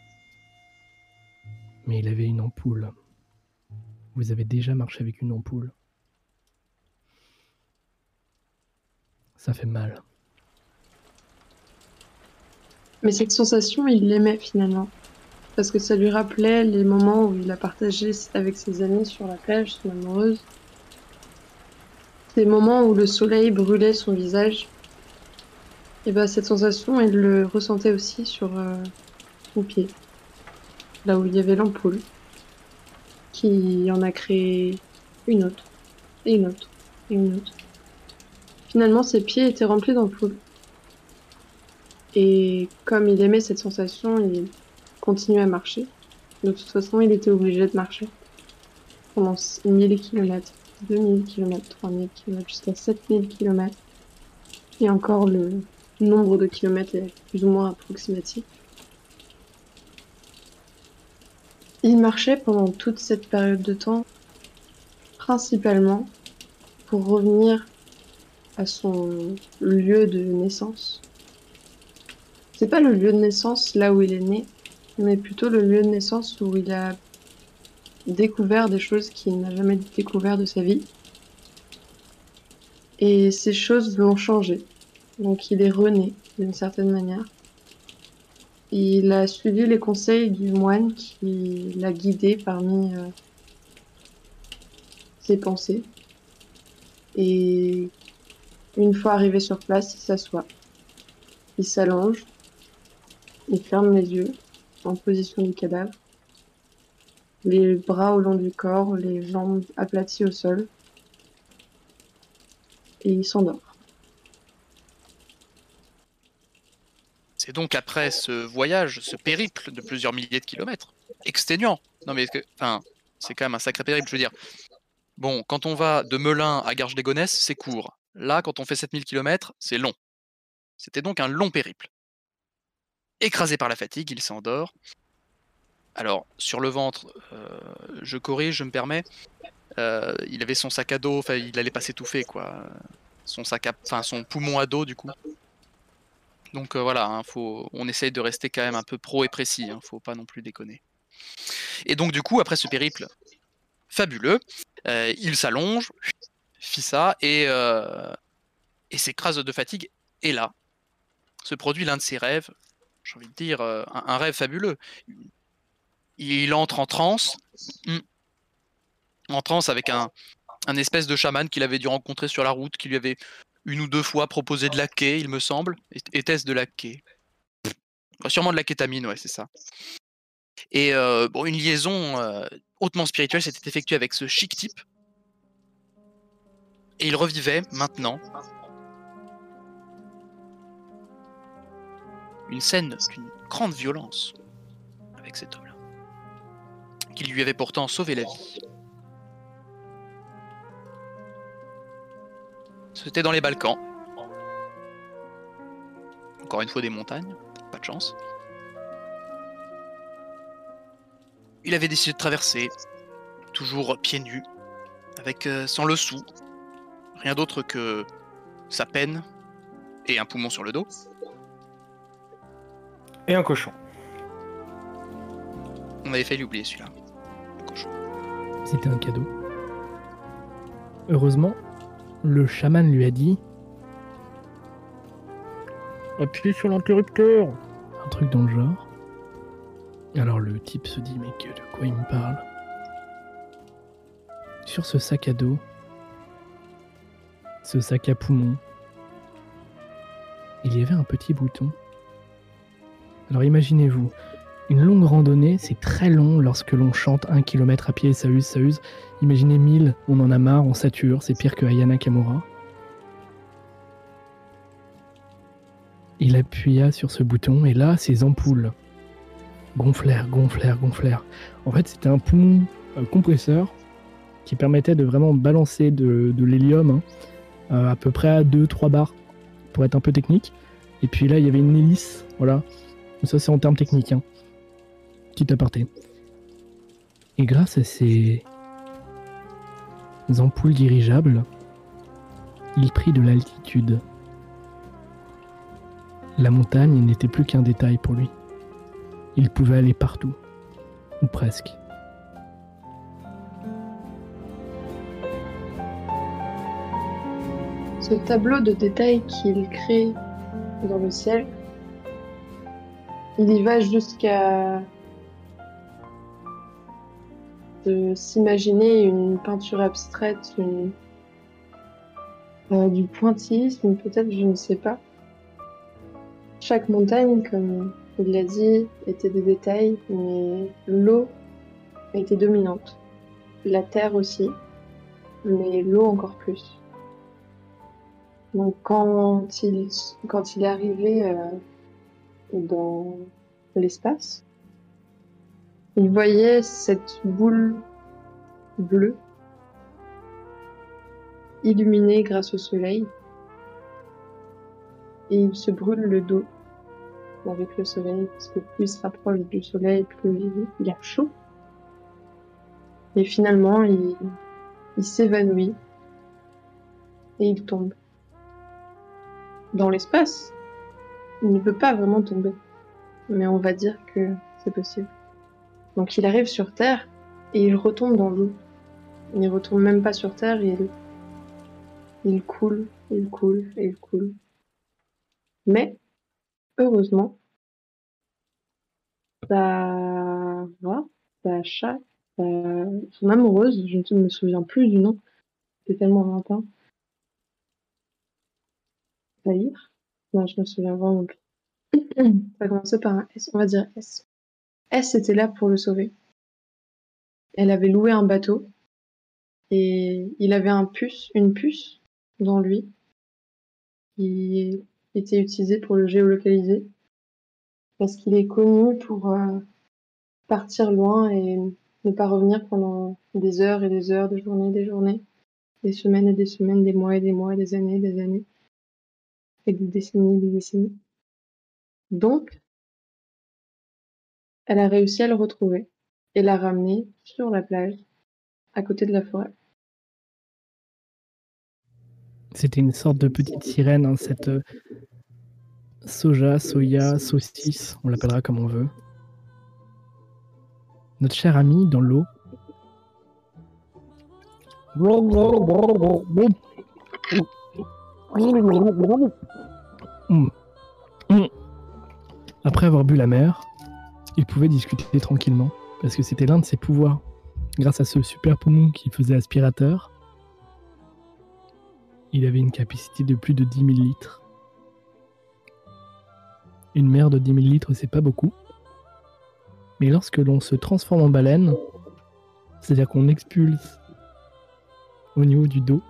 Mais il avait une ampoule. Vous avez déjà marché avec une ampoule. Ça fait mal. Mais cette sensation, il l'aimait finalement. Parce que ça lui rappelait les moments où il a partagé avec ses amis sur la plage, son amoureuse. Ces moments où le soleil brûlait son visage. Et bah cette sensation, il le ressentait aussi sur euh, son pied. Là où il y avait l'ampoule. Qui en a créé une autre. Et une autre. Et une autre. Finalement, ses pieds étaient remplis d'ampoules. Et comme il aimait cette sensation, il continuait à marcher. De toute façon, il était obligé de marcher. Pendant 1000 km, 2000 km, 3000 km, jusqu'à 7000 km. Et encore le nombre de kilomètres est plus ou moins approximatif. Il marchait pendant toute cette période de temps, principalement pour revenir à son lieu de naissance. C'est pas le lieu de naissance là où il est né, mais plutôt le lieu de naissance où il a découvert des choses qu'il n'a jamais découvert de sa vie. Et ces choses l'ont changé. Donc il est rené d'une certaine manière. Il a suivi les conseils du moine qui l'a guidé parmi euh, ses pensées. Et une fois arrivé sur place, il s'assoit. Il s'allonge. Il ferme les yeux en position du cadavre. Les bras au long du corps, les jambes aplaties au sol. Et il s'endort. C'est donc après ce voyage, ce périple de plusieurs milliers de kilomètres, exténuant. Non mais, enfin, c'est quand même un sacré périple, je veux dire. Bon, quand on va de Melun à Garges-les-Gonesse, c'est court. Là, quand on fait 7000 km, c'est long. C'était donc un long périple. Écrasé par la fatigue, il s'endort. Alors, sur le ventre, euh, je corrige, je me permets. euh, il avait son sac à dos, enfin, il allait pas s'étouffer, quoi. Son sac à, enfin, son poumon à dos, du coup. Donc euh, voilà, hein, faut, on essaye de rester quand même un peu pro et précis, hein, faut pas non plus déconner. Et donc du coup, après ce périple fabuleux, il s'allonge, fit ça, et, et s'écrase de fatigue. Et là, se produit l'un de ses rêves, j'ai envie de dire, euh, un, rêve fabuleux. Il entre en transe, en transe avec un, espèce de chaman qu'il avait dû rencontrer sur la route, qui lui avait une ou deux fois proposé de la quai, il me semble. Était-ce de la quai? Sûrement de la kétamine, ouais, c'est ça. Et euh, bon, une liaison euh, hautement spirituelle s'était effectuée avec ce chic type. Et il revivait maintenant une scène d'une grande violence avec cet homme-là, qui lui avait pourtant sauvé la vie. C'était dans les Balkans. Encore une fois des montagnes, pas de chance. Il avait décidé de traverser, toujours pieds nus, avec euh, sans le sou, rien d'autre que sa peine et un poumon sur le dos. Et un cochon. On avait failli oublier celui-là. Cochon. C'était un cadeau. Heureusement, le chaman lui a dit Appuie sur l'interrupteur Un truc dans le genre. Alors le type se dit Mais que de quoi il me parle? Sur ce sac à dos, ce sac à poumon, il y avait un petit bouton. Alors imaginez-vous, une longue randonnée, c'est très long lorsque l'on chante un kilomètre à pied ça use, ça use. Imaginez 1000, on en a marre, on sature, c'est pire que Ayana Kamura. Il appuya sur ce bouton et là, ses ampoules gonflèrent, gonflèrent, gonflèrent. En fait, c'était un poumon compresseur qui permettait de vraiment balancer de, de l'hélium hein, euh, à peu près à 2-3 bars pour être un peu technique. Et puis là, il y avait une hélice, voilà. Ça, c'est en termes techniques. Hein. Petit aparté. Et grâce à ces ampoules dirigeables, il prit de l'altitude. La montagne n'était plus qu'un détail pour lui. Il pouvait aller partout, ou presque. Ce tableau de détails qu'il crée dans le ciel, il y va jusqu'à de s'imaginer une peinture abstraite, euh, du pointillisme peut-être, je ne sais pas. Chaque montagne, comme il l'a dit, était des détails, mais l'eau était dominante. La terre aussi, mais l'eau encore plus. Donc quand il, quand il est arrivé euh, dans l'espace, il voyait cette boule bleue illuminée grâce au soleil et il se brûle le dos avec le soleil parce que plus il se rapproche du soleil, plus il, a chaud. Et finalement, il, il s'évanouit et il tombe dans l'espace. Il ne peut pas vraiment tomber, mais on va dire que c'est possible. Donc il arrive sur Terre et il retombe dans l'eau. Il ne retombe même pas sur Terre, il, il coule, il coule, il coule. Mais, heureusement, sa, sa chatte, sa, son amoureuse, je ne me souviens plus du nom, c'est tellement lointain. Zahir Non, je me souviens vraiment plus. Ça commençait par un S, on va dire S. S était là pour le sauver. Elle avait loué un bateau et il avait un puce, une puce dans lui qui était utilisée pour le géolocaliser parce qu'il est connu pour euh, partir loin et ne pas revenir pendant des heures et des heures, des journées, des journées, des semaines et des semaines, des mois et des mois, des années et des années, et des décennies et des décennies. Donc, elle a réussi à le retrouver et l'a ramené sur la plage, à côté de la forêt. C'était une sorte de petite sirène, hein, cette, euh, soja, soya, saucisse, on l'appellera comme on veut. Notre cher ami dans l'eau. Mm. Mm. Après avoir bu la mer, il pouvait discuter tranquillement, parce que c'était l'un de ses pouvoirs. Grâce à ce super poumon qui faisait aspirateur, il avait une capacité de plus de 10 000 litres. Une mer de 10 000 litres, c'est pas beaucoup. Mais lorsque l'on se transforme en baleine, c'est-à-dire qu'on expulse au niveau du dos,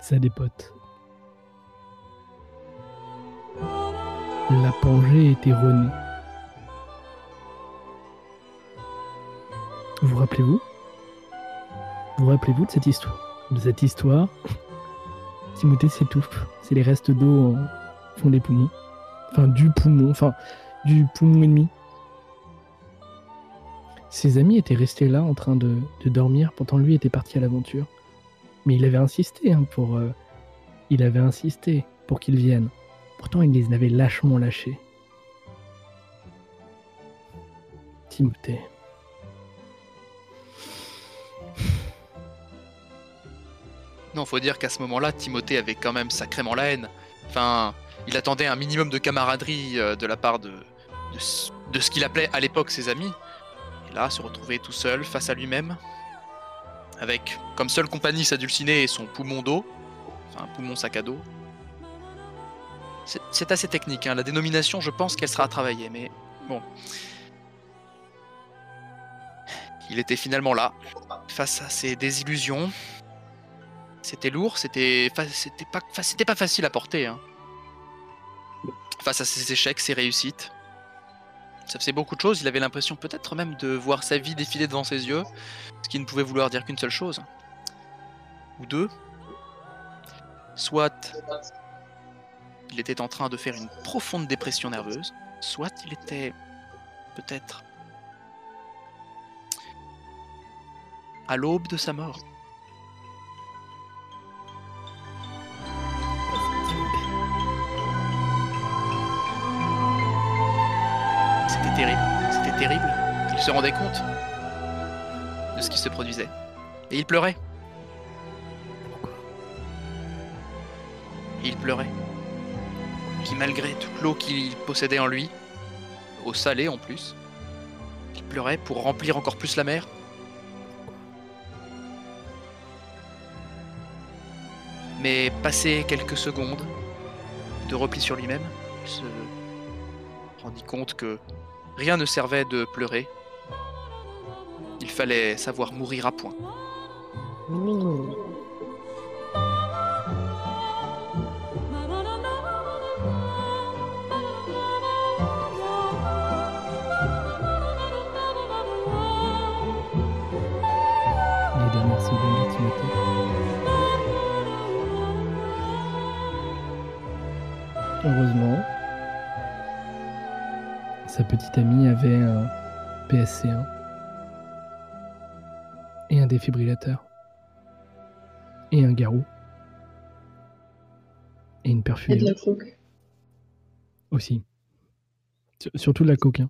ça dépote. La Pangée est erronée. Vous rappelez-vous? Vous rappelez-vous de cette histoire? De cette histoire? Timothée s'étouffe. C'est les restes d'eau au fond des poumons. Enfin, du poumon. Enfin, du poumon ennemi. Ses amis étaient restés là en train de, de dormir, pourtant lui était parti à l'aventure. Mais il avait insisté hein, pour. euh, il qu'ils viennent. Pourtant, il les avait lâchement lâchés. Timothée. Non, faut dire qu'à ce moment-là, Timothée avait quand même sacrément la haine. Enfin, il attendait un minimum de camaraderie euh, de la part de, de, de ce qu'il appelait à l'époque ses amis. Et là, se retrouver tout seul face à lui-même, avec comme seule compagnie sa dulcinée et son poumon d'eau, enfin poumon sac à dos. C'est- assez technique, hein. la dénomination, je pense qu'elle sera à travailler, mais bon. Il était finalement là, face à ses désillusions, c'était lourd, c'était pas, pas facile à porter. hein. Face à ses échecs, ses réussites. Ça faisait beaucoup de choses, il avait l'impression peut-être même de voir sa vie défiler devant ses yeux, ce qui ne pouvait vouloir dire qu'une seule chose. Ou deux. Soit il était en train de faire une profonde dépression nerveuse, soit il était peut-être à l'aube de sa mort. C'était terrible, c'était terrible. Il se rendait compte de ce qui se produisait. Et il pleurait. Et il pleurait. Qui malgré toute l'eau qu'il possédait en lui, eau salée en plus, il pleurait pour remplir encore plus la mer. Mais passé quelques secondes de repli sur lui-même, il se rendit compte que rien ne servait de pleurer. Il fallait savoir mourir à point. Les dernières secondes de Timothée. Heureusement, sa petite amie avait un PSC1 et un défibrillateur et un garrot et une Et de perfusion la coke. aussi. Sur- Surtout de la coque. hein.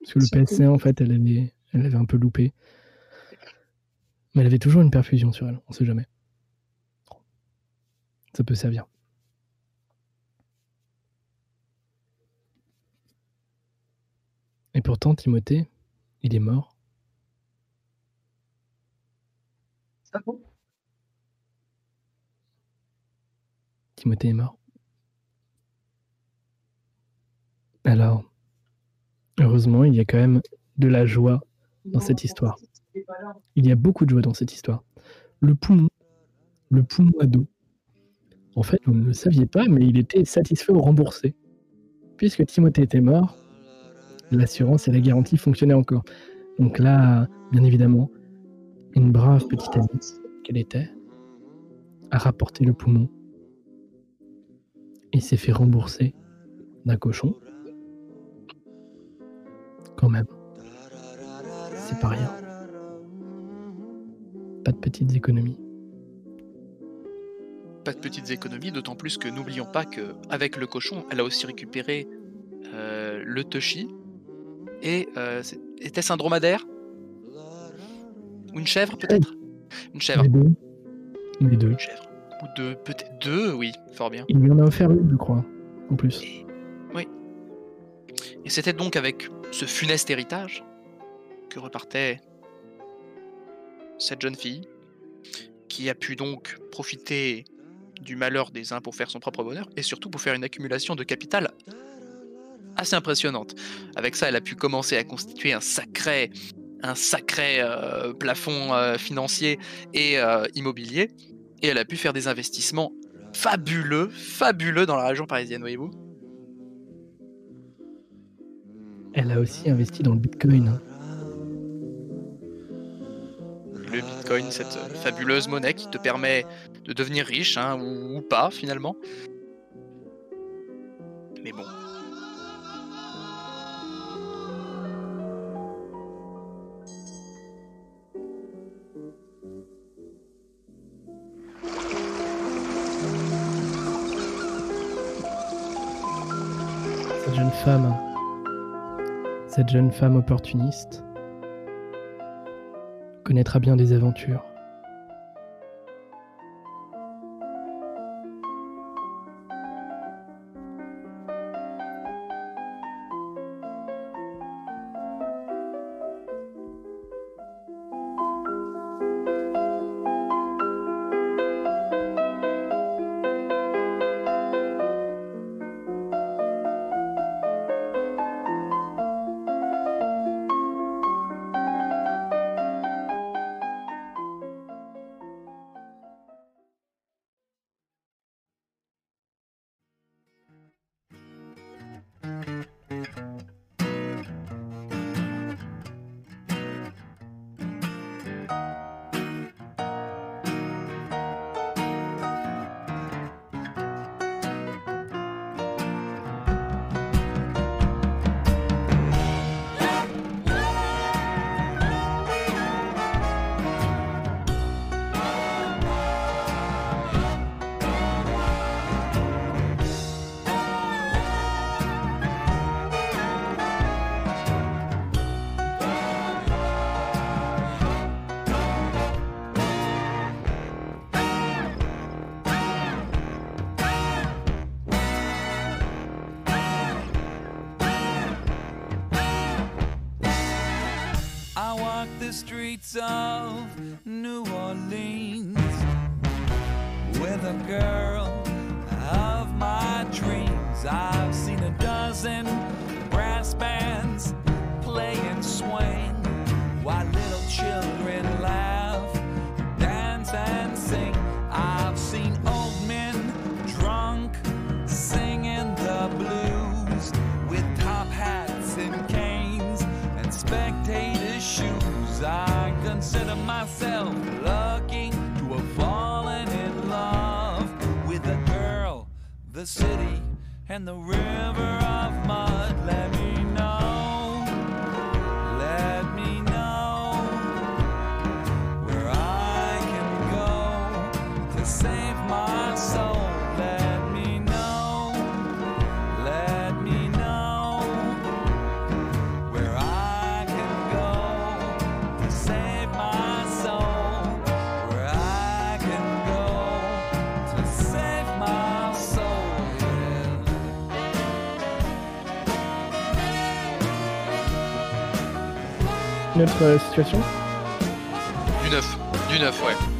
Parce que le Surtout. PSC1, en fait, elle avait, elle avait un peu loupé. Mais elle avait toujours une perfusion sur elle, on sait jamais. Ça peut servir. Et pourtant, Timothée, il est mort. Ah bon Timothée est mort. Alors, heureusement, il y a quand même de la joie dans cette histoire. Il y a beaucoup de joie dans cette histoire. Le poumon, le poumon à dos. En fait, vous ne le saviez pas, mais il était satisfait ou remboursé. Puisque Timothée était mort, l'assurance et la garantie fonctionnaient encore. Donc là, bien évidemment, une brave petite amie qu'elle était a rapporté le poumon et s'est fait rembourser d'un cochon. Quand même. C'est pas rien. Pas de petites économies. pas de petites économies, d'autant plus que n'oublions pas que avec le cochon, elle a aussi récupéré euh, le Toshi et euh, était-ce un dromadaire? Ou une chèvre peut-être? Une chèvre, Les deux. Les deux. une chèvre ou deux, peut-être deux, oui, fort bien. Il lui en a offert une, je crois, en plus. Et c'était donc avec ce funeste héritage que repartait cette jeune fille, qui a pu donc profiter du malheur des uns pour faire son propre bonheur, et surtout pour faire une accumulation de capital assez impressionnante. Avec ça, elle a pu commencer à constituer un sacré, un sacré euh, plafond euh, financier et euh, immobilier, et elle a pu faire des investissements fabuleux, fabuleux dans la région parisienne, voyez-vous. Elle a aussi investi dans le bitcoin. le Bitcoin, cette fabuleuse monnaie qui te permet de devenir riche, hein, ou, ou pas finalement. Mais bon. Cette jeune femme opportuniste connaîtra bien des aventures. Notre euh, situation Du neuf, du neuf, ouais.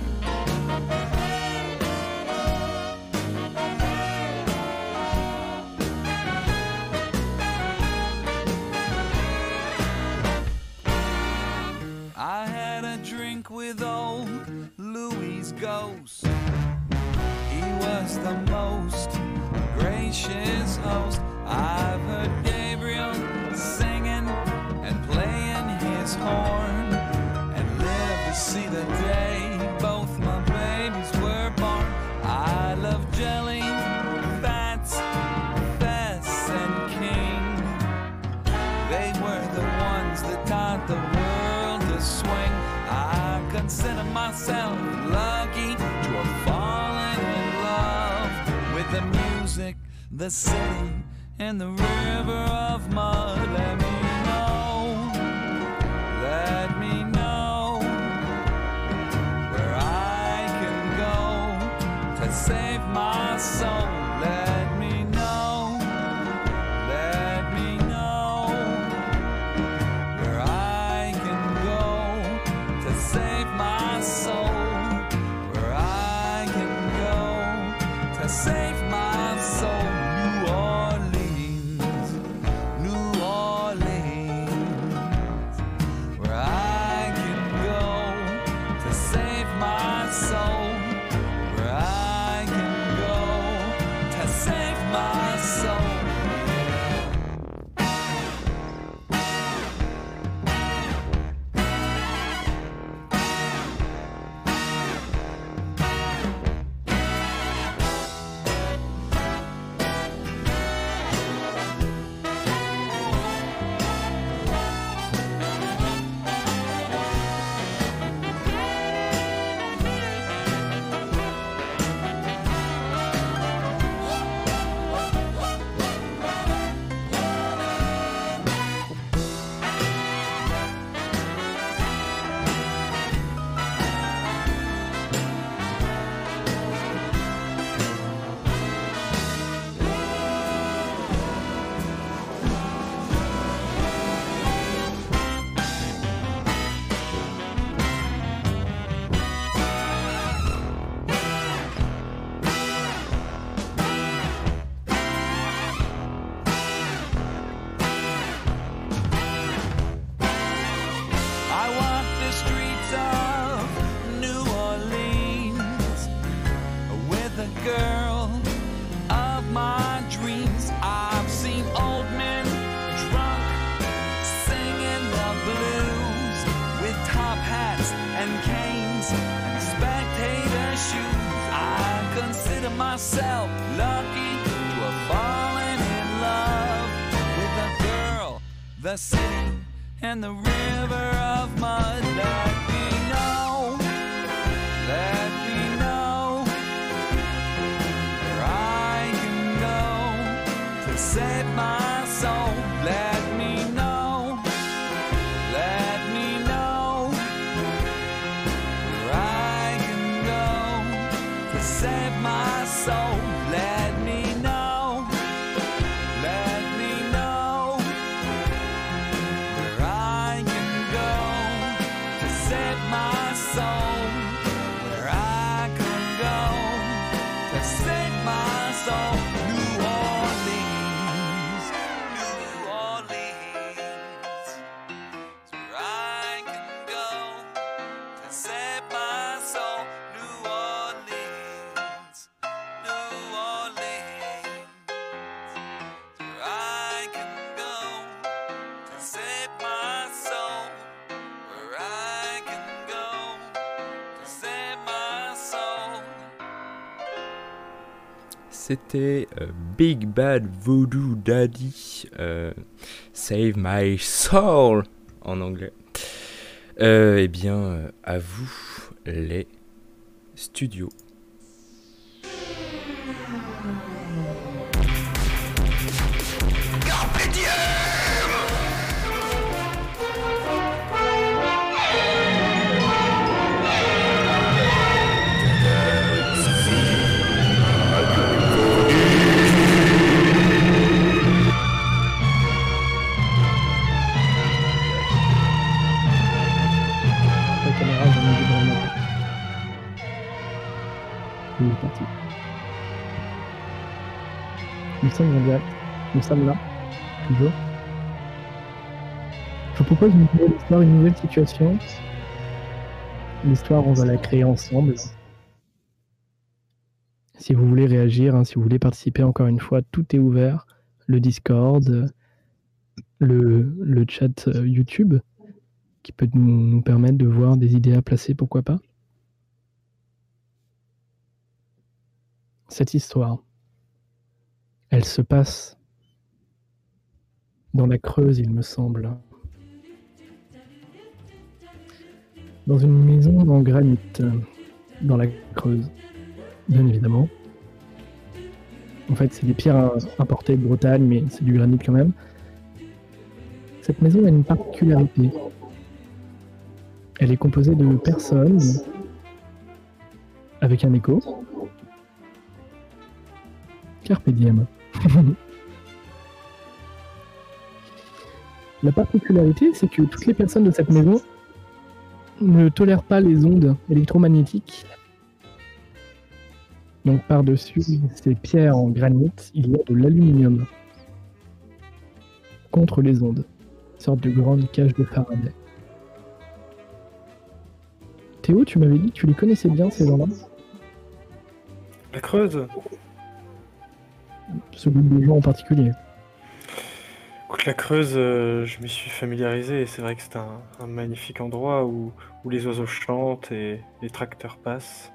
C'était euh, Big Bad Voodoo Daddy, euh, Save My Soul en anglais. Euh, eh bien, à vous les studios. mondial. Nous sommes là, toujours. Je propose une nouvelle histoire, une nouvelle situation. L'histoire, on va la créer ensemble. Si vous voulez réagir, hein, si vous voulez participer, encore une fois, tout est ouvert. Le Discord, le, chat euh, YouTube, qui peut nous, nous permettre de voir des idées à placer, pourquoi pas. Cette histoire, elle se passe dans la Creuse, il me semble. Dans une maison en granit, dans la Creuse, bien évidemment. En fait, c'est des pierres importées de Bretagne, mais c'est du granit quand même. Cette maison a une particularité. Elle est composée de personnes avec un écho. Carpe. La particularité, c'est que toutes les personnes de cette maison ne tolèrent pas les ondes électromagnétiques. Donc par-dessus ces pierres en granit, il y a de l'aluminium contre les ondes. Une sorte de grande cage de Faraday. Théo, tu m'avais dit que tu les connaissais bien ces gens-là? La Creuse? Ce groupe de gens en particulier. La Creuse, euh, je m'y suis familiarisé et c'est vrai que c'est un, magnifique endroit où, où les oiseaux chantent et les tracteurs passent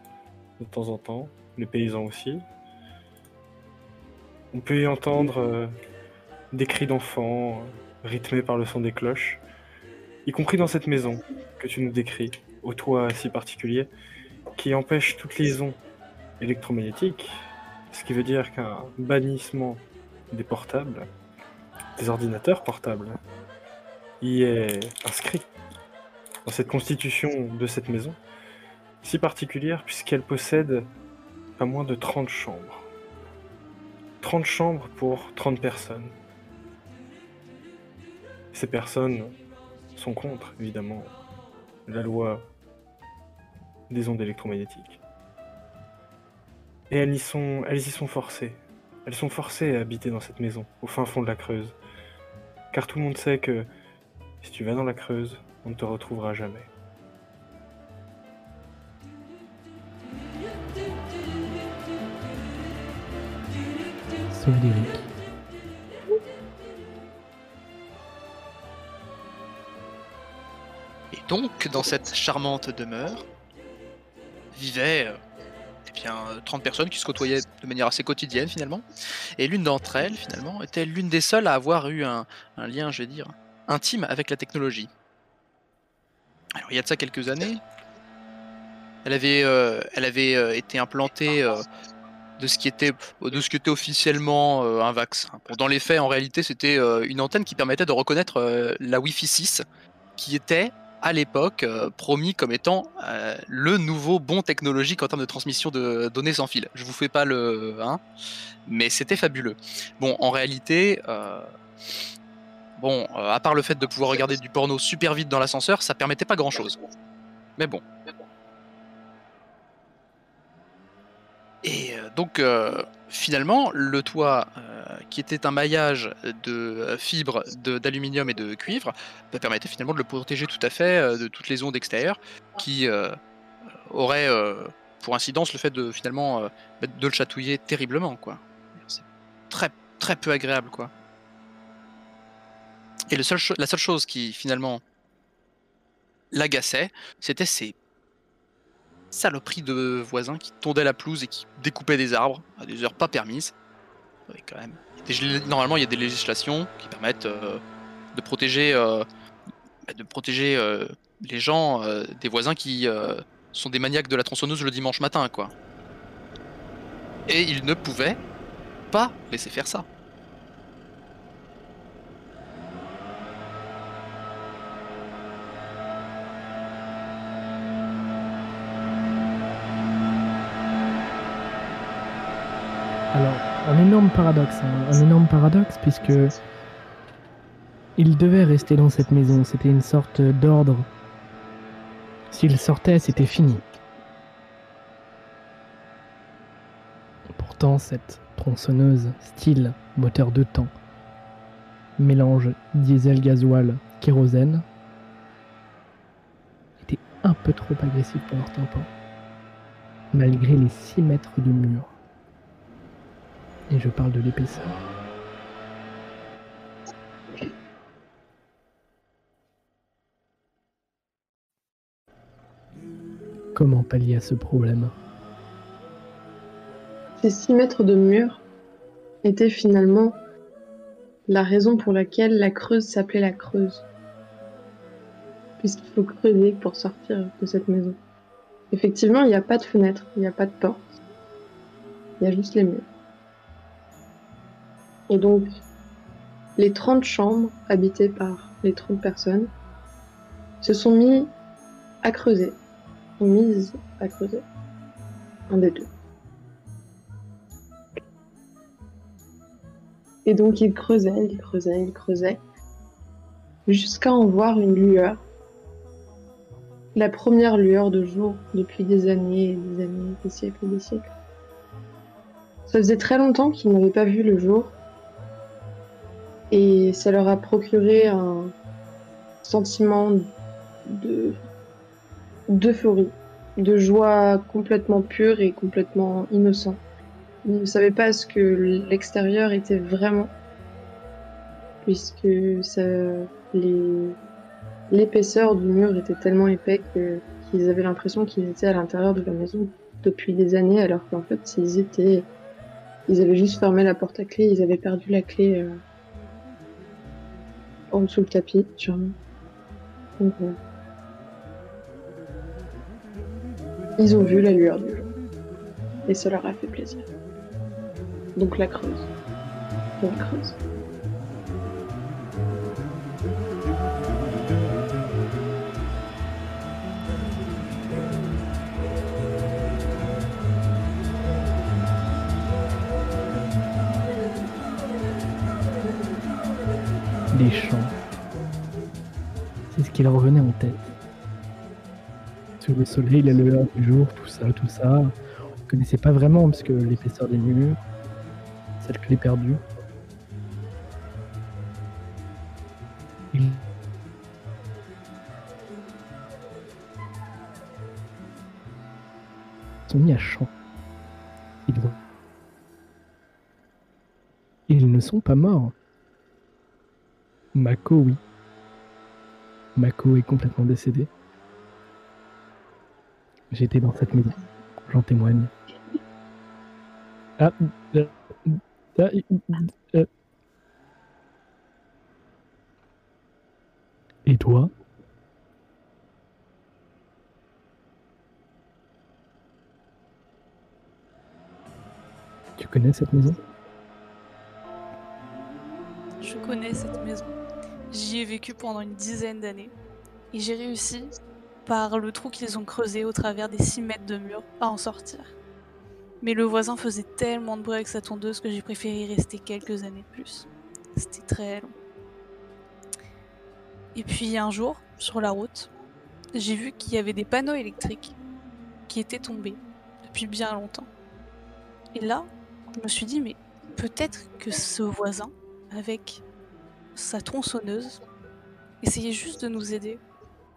de temps en temps, les paysans aussi. On peut y entendre euh, des cris d'enfants euh, rythmés par le son des cloches, y compris dans cette maison que tu nous décris, au toit si particulier, qui empêche toute liaison électromagnétique, ce qui veut dire qu'un bannissement des portables des ordinateurs portables y est inscrit dans cette constitution de cette maison, si particulière puisqu'elle possède pas moins de 30 chambres. 30 chambres pour 30 personnes. Ces personnes sont contre, évidemment, la loi des ondes électromagnétiques. Et elles y sont, elles y sont forcées. Elles sont forcées à habiter dans cette maison, au fin fond de la Creuse. Car tout le monde sait que si tu vas dans la Creuse, on ne te retrouvera jamais. Sauf d'Eric. Et donc, dans cette charmante demeure, vivaient euh, eh bien, euh, 30 personnes qui se côtoyaient de manière assez quotidienne finalement. Et l'une d'entre elles, finalement, était l'une des seules à avoir eu un, lien, je vais dire, intime avec la technologie. Alors, il y a de ça quelques années, elle avait, euh, elle avait euh, été implantée euh, de, ce qui était, de ce qui était officiellement euh, un vaccin. Dans les faits, en réalité, c'était euh, une antenne qui permettait de reconnaître euh, la Wi-Fi 6, qui était à l'époque euh, promis comme étant euh, le nouveau bon technologique en termes de transmission de données sans fil. Je vous fais pas le, hein, mais c'était fabuleux. Bon, en réalité, euh, bon, à part le fait de pouvoir regarder du porno super vite dans l'ascenseur, ça permettait pas grand-chose. Mais bon. Et donc, finalement, le toit, euh, qui était un maillage de euh, fibres d'aluminium et de cuivre, bah, permettait finalement de le protéger tout à fait euh, de toutes les ondes extérieures qui auraient pour incidence le fait de finalement bah, de le chatouiller terriblement, quoi. C'est très très peu agréable, quoi. Et seul la seule chose qui finalement l'agaçait, c'était ces saloperies de voisins qui tondaient la pelouse et qui découpaient des arbres à des heures pas permises. Quand même. Normalement, il y a des législations qui permettent euh, de protéger, euh, bah, euh, les gens des voisins qui sont des maniaques de la tronçonneuse le dimanche matin, quoi. Et ils ne pouvaient pas laisser faire ça. Paradoxe, hein, un énorme paradoxe, puisque il devait rester dans cette maison. C'était une sorte d'ordre. S'il sortait, c'était fini. Pourtant, cette tronçonneuse, style moteur de temps, mélange diesel, gasoil, kérosène, était un peu trop agressif pour leur tampon, malgré les 6 mètres de mur. Et je parle de l'épaisseur. Comment pallier à ce problème? Ces 6 mètres de mur étaient finalement la raison pour laquelle la Creuse s'appelait la Creuse. Puisqu'il faut creuser pour sortir de cette maison. Effectivement, il n'y a pas de fenêtre, il n'y a pas de porte. Il y a juste les murs. Et donc, les 30 chambres habitées par les 30 personnes se sont mis à creuser, ou mises à creuser. Un des deux. Et donc ils creusaient, ils creusaient, ils creusaient, jusqu'à en voir une lueur. La première lueur de jour depuis des années et des années, des siècles et des siècles. Ça faisait très longtemps qu'ils n'avaient pas vu le jour. Et ça leur a procuré un sentiment de d'euphorie, de joie complètement pure et complètement innocent. Ils ne savaient pas ce que l'extérieur était vraiment, puisque l'épaisseur du mur était tellement épais qu'ils avaient l'impression qu'ils étaient à l'intérieur de la maison depuis des années, alors qu'en fait, ils étaient, ils avaient juste fermé la porte à clé, ils avaient perdu la clé euh, en dessous le tapis, sûrement. Donc. Ils ont vu la lueur du jour. Et ça leur a fait plaisir. Donc la creuse. La creuse. Les chants. C'est ce qui leur revenait en tête. Sur le soleil, la lueur du jour, tout ça, tout ça. On ne connaissait pas vraiment parce que l'épaisseur des murs, cette clé perdue. Ils sont mis à chant. Ils ne sont pas morts. Mako, oui. Mako est complètement décédé. J'étais dans cette maison. J'en témoigne. Ah. euh, ah, euh. Et toi? Tu connais cette maison? Je connais cette maison. J'y ai vécu pendant une dizaine d'années. Et j'ai réussi, par le trou qu'ils ont creusé au travers des 6 mètres de mur, à en sortir. Mais le voisin faisait tellement de bruit avec sa tondeuse que j'ai préféré rester quelques années de plus. C'était très long. Et puis un jour, sur la route, j'ai vu qu'il y avait des panneaux électriques qui étaient tombés depuis bien longtemps. Et là, je me suis dit, mais peut-être que ce voisin, avec sa tronçonneuse, essayait juste de nous aider.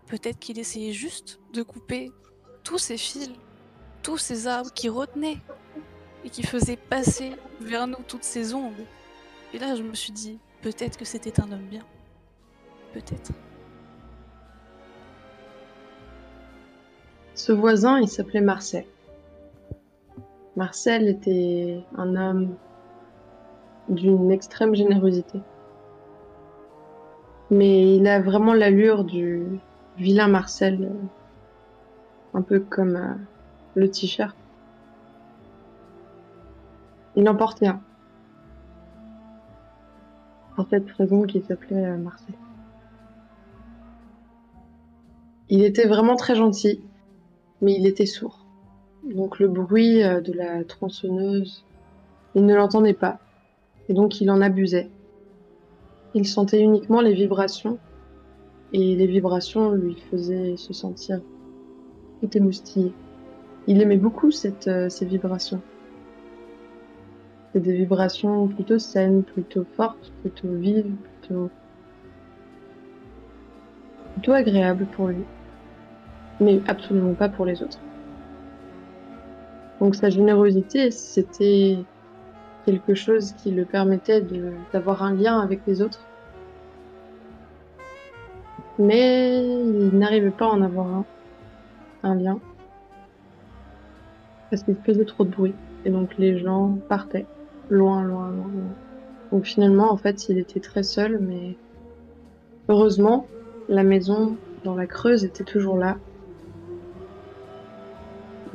Peut-être qu'il essayait juste de couper tous ces fils, tous ces arbres qui retenaient et qui faisaient passer vers nous toutes ces ondes. Et là, je me suis dit, peut-être que c'était un homme bien. Peut-être. Ce voisin, il s'appelait Marcel. Marcel était un homme d'une extrême générosité. Mais il a vraiment l'allure du vilain Marcel, euh, un peu comme euh, le t-shirt. Il en portait un. Pour cette raison qu'il s'appelait euh, Marcel. Il était vraiment très gentil, mais il était sourd. Donc le bruit de la tronçonneuse, il ne l'entendait pas, et donc il en abusait. Il sentait uniquement les vibrations, et les vibrations lui faisaient se sentir tout émoustillé. Il aimait beaucoup euh, ces vibrations. C'est des vibrations plutôt saines, plutôt fortes, plutôt vives, plutôt, plutôt agréables pour lui, mais absolument pas pour les autres. Donc sa générosité, c'était quelque chose qui le permettait d'avoir un lien avec les autres. Mais il n'arrivait pas à en avoir un, un lien. Parce qu'il faisait trop de bruit. Et donc les gens partaient. Loin, loin, loin, loin. Donc finalement, en fait, il était très seul, mais heureusement, la maison dans la Creuse était toujours là.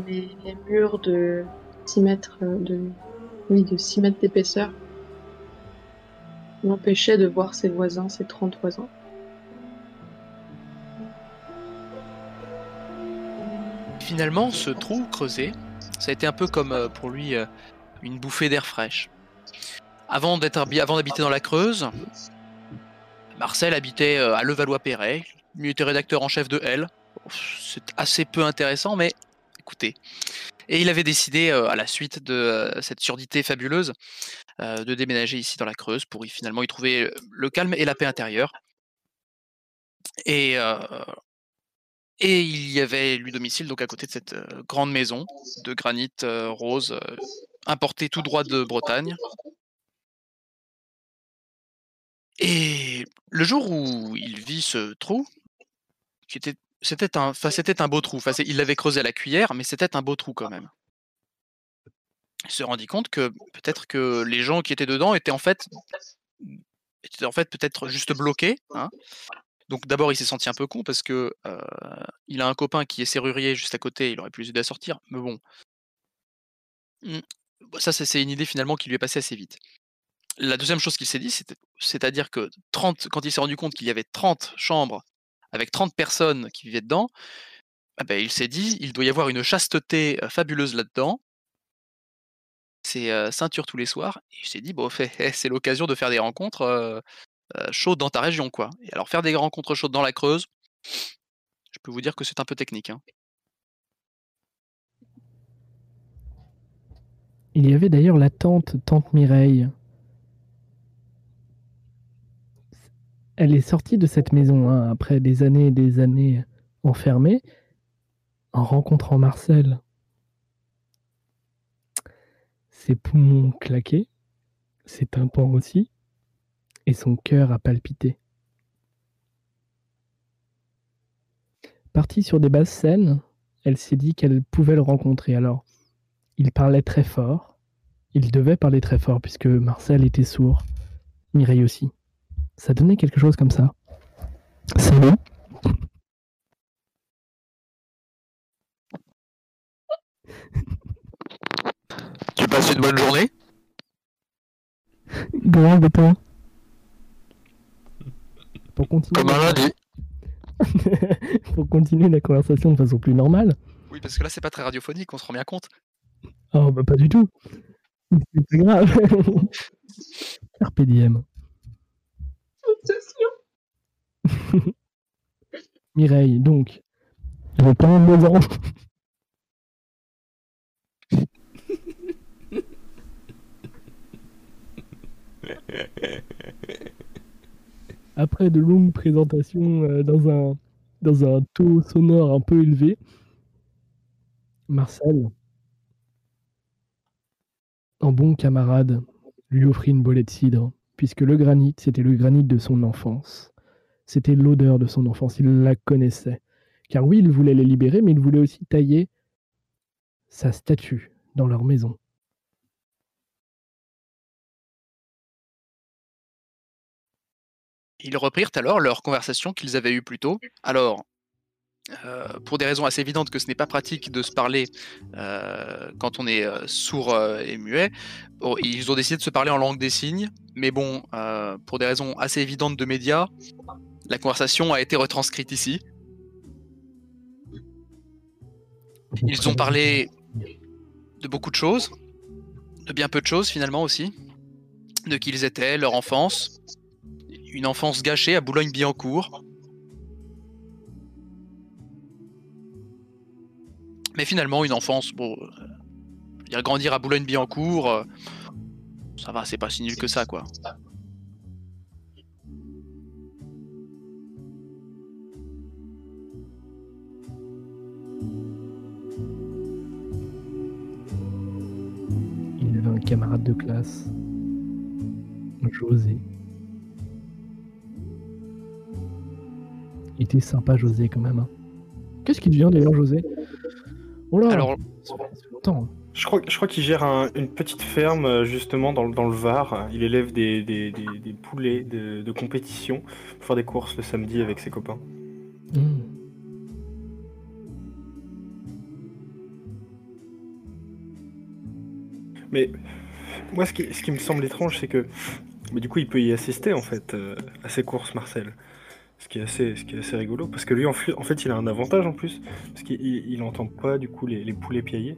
Les, les murs de 6 mètres de, oui, de 6 mètres d'épaisseur l'empêchait de voir ses voisins, ses 30 voisins. Finalement, ce trou creusé, ça a été un peu comme euh, pour lui euh, une bouffée d'air fraîche. Avant d'habiter dans la Creuse, Marcel habitait euh, à Levallois-Perret. Il était rédacteur en chef de L. C'est assez peu intéressant, mais Et il avait décidé, euh, à la suite de euh, cette surdité fabuleuse, euh, de déménager ici dans la Creuse pour y finalement y trouver le calme et la paix intérieure. Et, et il y avait lui domicile donc à côté de cette grande maison de granit rose importée tout droit de Bretagne. Et le jour où il vit ce trou, qui était c'était un, beau trou. Il l'avait creusé à la cuillère, mais c'était un beau trou quand même. Il se rendit compte que peut-être que les gens qui étaient dedans étaient en fait, peut-être juste bloqués. hein. Donc d'abord, il s'est senti un peu con parce que euh, il a un copain qui est serrurier juste à côté. Il aurait pu les aider à sortir, mais bon. Hmm, Ça, c'est une idée finalement qui lui est passée assez vite. La deuxième chose qu'il s'est dit, c'est-à-dire que 30, quand il s'est rendu compte qu'il y avait 30 chambres avec 30 personnes qui vivaient dedans, ah ben, il s'est dit, il doit y avoir une chasteté fabuleuse là-dedans. C'est ceinture tous les soirs. Et il s'est dit, bon, eh, c'est l'occasion de faire des rencontres chaudes dans ta région, quoi. Et alors, faire des rencontres chaudes dans la Creuse, je peux vous dire que c'est un peu technique. hein. Il y avait d'ailleurs la tante, tante Mireille. Elle est sortie de cette maison hein, après des années et des années enfermée en rencontrant Marcel. Ses poumons claquaient, ses tympans aussi, et son cœur a palpité. Partie sur des basses scènes, elle s'est dit qu'elle pouvait le rencontrer. Alors, il parlait très fort. Il devait parler très fort puisque Marcel était sourd. Mireille aussi. Ça donnait quelque chose comme ça. Salut. Tu passes une bonne journée? Grave et toi Pour continuer, Comme un lundi. pour continuer la conversation de façon plus normale. Oui, parce que là, c'est pas très radiophonique, on se rend bien compte. Oh bah pas du tout. C'est pas grave. Carpe diem. Mireille, donc, pas un deux ans. Après de longues présentations euh, dans, un, dans un taux sonore un peu élevé, Marcel, en bon camarade, lui offrit une bolette de cidre, puisque le granit, c'était le granit de son enfance. C'était l'odeur de son enfance, il la connaissait. Car oui, il voulait les libérer, mais il voulait aussi tailler sa statue dans leur maison. Ils reprirent alors leur conversation qu'ils avaient eue plus tôt. Alors, euh, pour des raisons assez évidentes que ce n'est pas pratique de se parler euh, quand on est euh, sourd et muet, ils ont décidé de se parler en langue des signes. Mais bon, pour des raisons assez évidentes de médias, la conversation a été retranscrite ici. Ils ont parlé de beaucoup de choses, de bien peu de choses finalement aussi, de qui ils étaient, leur enfance, une enfance gâchée à Boulogne-Billancourt. Mais finalement, une enfance, bon, euh, dire, grandir à Boulogne-Billancourt, euh, ça va, c'est pas si nul que ça, quoi. Il avait un camarade de classe, José. Il était sympa, José, quand même. hein. Qu'est-ce qu'il devient d'ailleurs, José? Oh là Alors. Je crois, je crois qu'il gère un- une petite ferme euh, justement dans, le- dans le Var. Il élève des, des- des- des poulets de, de compétition pour faire des courses le samedi avec ses copains. Hmm. Mais moi, ce qui, ce qui me semble étrange, c'est que Mais du coup, il peut y assister en fait euh, à ses courses, Marcel. Ce qui est assez, ce qui est assez rigolo. Parce que lui, en, fait, il a un avantage en plus. Parce qu'il il- il entend pas du coup les, poulets piailler.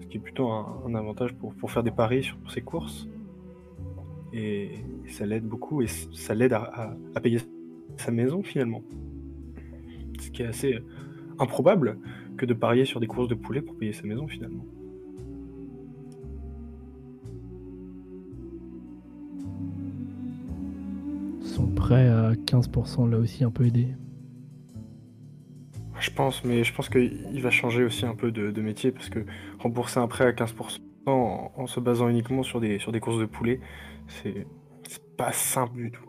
Ce qui est plutôt un, avantage pour, pour faire des paris sur ses courses. Et, ça l'aide beaucoup. Et ça l'aide à, à- payer sa maison finalement. Ce qui est assez improbable que de parier sur des courses de poulets pour payer sa maison finalement. Prêt à 15% l'a aussi un peu aidé. Je pense, mais je pense qu'il va changer aussi un peu de, de métier parce que rembourser un prêt à 15% en, en se basant uniquement sur des, sur des courses de poulet, c'est pas simple du tout.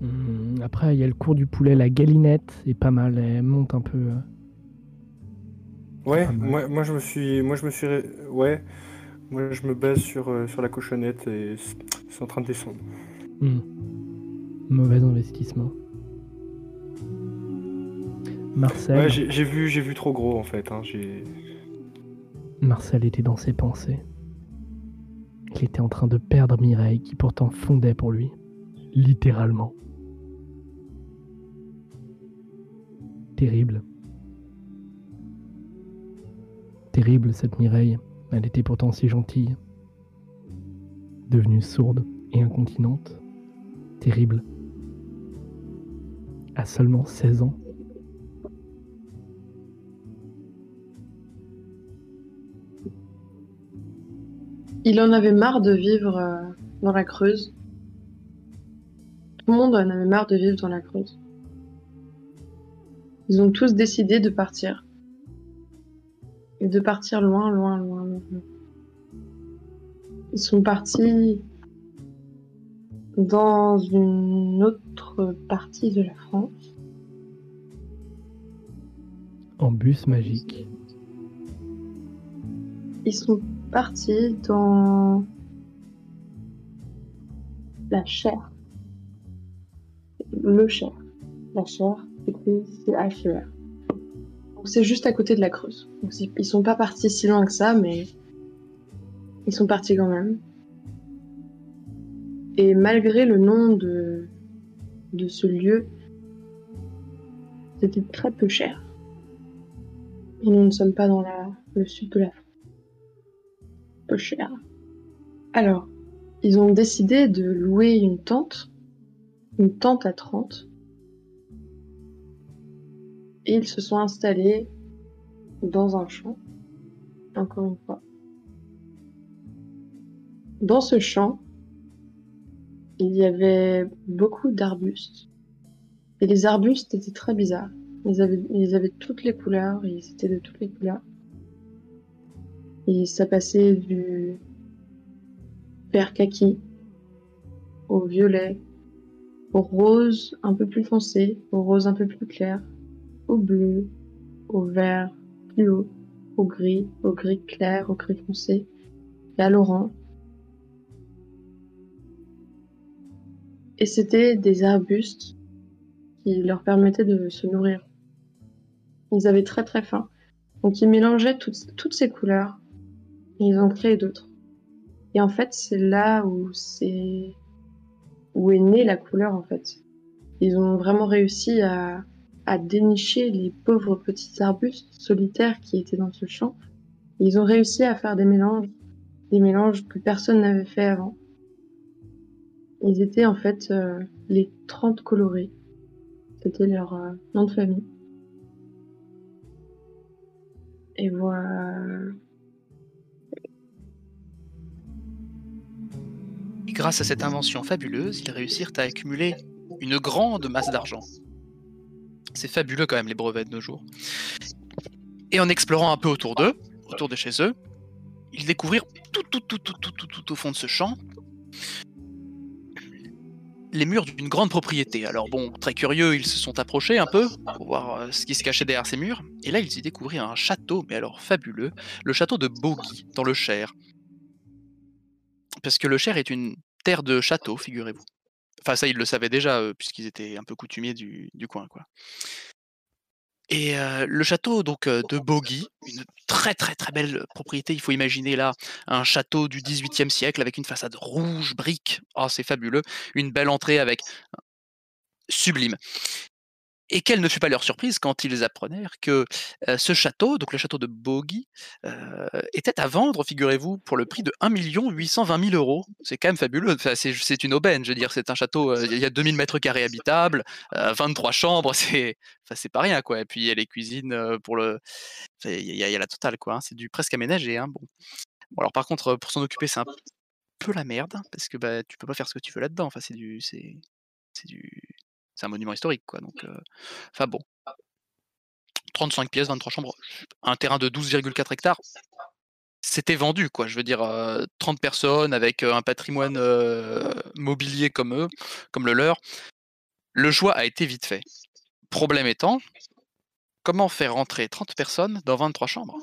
Hum, Après, il y a le cours du poulet, la galinette, est pas mal. Elle monte un peu. euh. Ouais, moi, moi je me suis, moi je me suis, ouais, moi je me base sur, euh, sur la cochonnette et c'est c'est en train de descendre. Hum. Mauvais investissement. Marcel, Ouais, j'ai vu, j'ai vu trop gros en fait. hein, Marcel était dans ses pensées. Il était en train de perdre Mireille, qui pourtant fondait pour lui. Littéralement. Terrible. Terrible cette Mireille. Elle était pourtant si gentille. Devenue sourde et incontinente. Terrible. À seulement 16 ans. Il en avait marre de vivre euh, dans la Creuse. Tout le monde en avait marre de vivre dans la Creuse. Ils ont tous décidé de partir. Et de partir loin, loin, loin, loin. loin. Ils sont partis dans une autre partie de la France. En bus magique. Ils sont partis dans la chair. Le Cher. La chair, écrit C-H-E-R. Donc c'est juste à côté de la Creuse. Donc ils sont pas partis si loin que ça, mais ils sont partis quand même. Et malgré le nom de, de ce lieu, c'était très peu cher. Et nous ne sommes pas dans le sud de la France. Peu cher. Alors, ils ont décidé de louer une tente, une tente à 30, et ils se sont installés dans un champ, encore une fois. Dans ce champ, il y avait beaucoup d'arbustes. Et les arbustes étaient très bizarres. Ils avaient, toutes les couleurs, ils étaient de toutes les couleurs. Et ça passait du vert kaki au violet, au rose un peu plus foncé, au rose un peu plus clair, au bleu, au vert plus haut, au gris, au gris clair, au gris foncé, et à l'orange. Et c'était des arbustes qui leur permettaient de se nourrir. Ils avaient très très faim. Donc ils mélangeaient toutes, toutes ces couleurs et ils ont créé d'autres. Et en fait, c'est là où c'est où est née la couleur en fait. Ils ont vraiment réussi à, à dénicher les pauvres petits arbustes solitaires qui étaient dans ce champ. Ils ont réussi à faire des mélanges, des mélanges que personne n'avait fait avant. Ils étaient en fait euh, les 30 colorés. C'était leur euh, nom de famille. Et voilà. Grâce à cette invention fabuleuse, ils réussirent à accumuler une grande masse d'argent. C'est fabuleux quand même les brevets de nos jours. Et en explorant un peu autour d'eux, autour de chez eux, ils découvrirent tout, tout, tout, tout, tout, tout, tout au fond de ce champ les murs d'une grande propriété. Alors bon, très curieux, ils se sont approchés un peu pour voir euh, ce qui se cachait derrière ces murs. Et là, ils y découvrirent un château, mais alors fabuleux, le château de Bogie, dans le Cher. Parce que le Cher est une terre de château, figurez-vous. Enfin, ça, ils le savaient déjà, euh, puisqu'ils étaient un peu coutumiers du, du coin, quoi. Et le château donc de Bogie, une très très très belle propriété. Il faut imaginer là un château du XVIIIe siècle avec une façade rouge brique. Oh, c'est fabuleux. Une belle entrée avec sublime. Et quelle ne fut pas leur surprise quand ils apprenèrent que ce château, donc le château de Bogie, était à vendre, figurez-vous, pour le prix de 1 820 000 euros. C'est quand même fabuleux. C'est, une aubaine, je veux dire. C'est un château, il y a 2000 mètres carrés habitables, euh, 23 chambres, c'est, pas rien, quoi. Et puis il y a les cuisines pour le. Il y, a- la totale, quoi. hein. C'est du presque aménagé. Hein. Bon. Alors par contre, pour s'en occuper, c'est un peu la merde, parce que bah, tu peux pas faire ce que tu veux là-dedans. Enfin, c'est du. C'est du. C'est un monument historique, quoi. Donc, enfin bon. 35 pièces, 23 chambres, un terrain de 12,4 hectares, c'était vendu, quoi. Je veux dire, euh, 30 personnes avec un patrimoine euh, mobilier comme eux, comme le leur. Le choix a été vite fait. Problème étant, comment faire rentrer 30 personnes dans 23 chambres?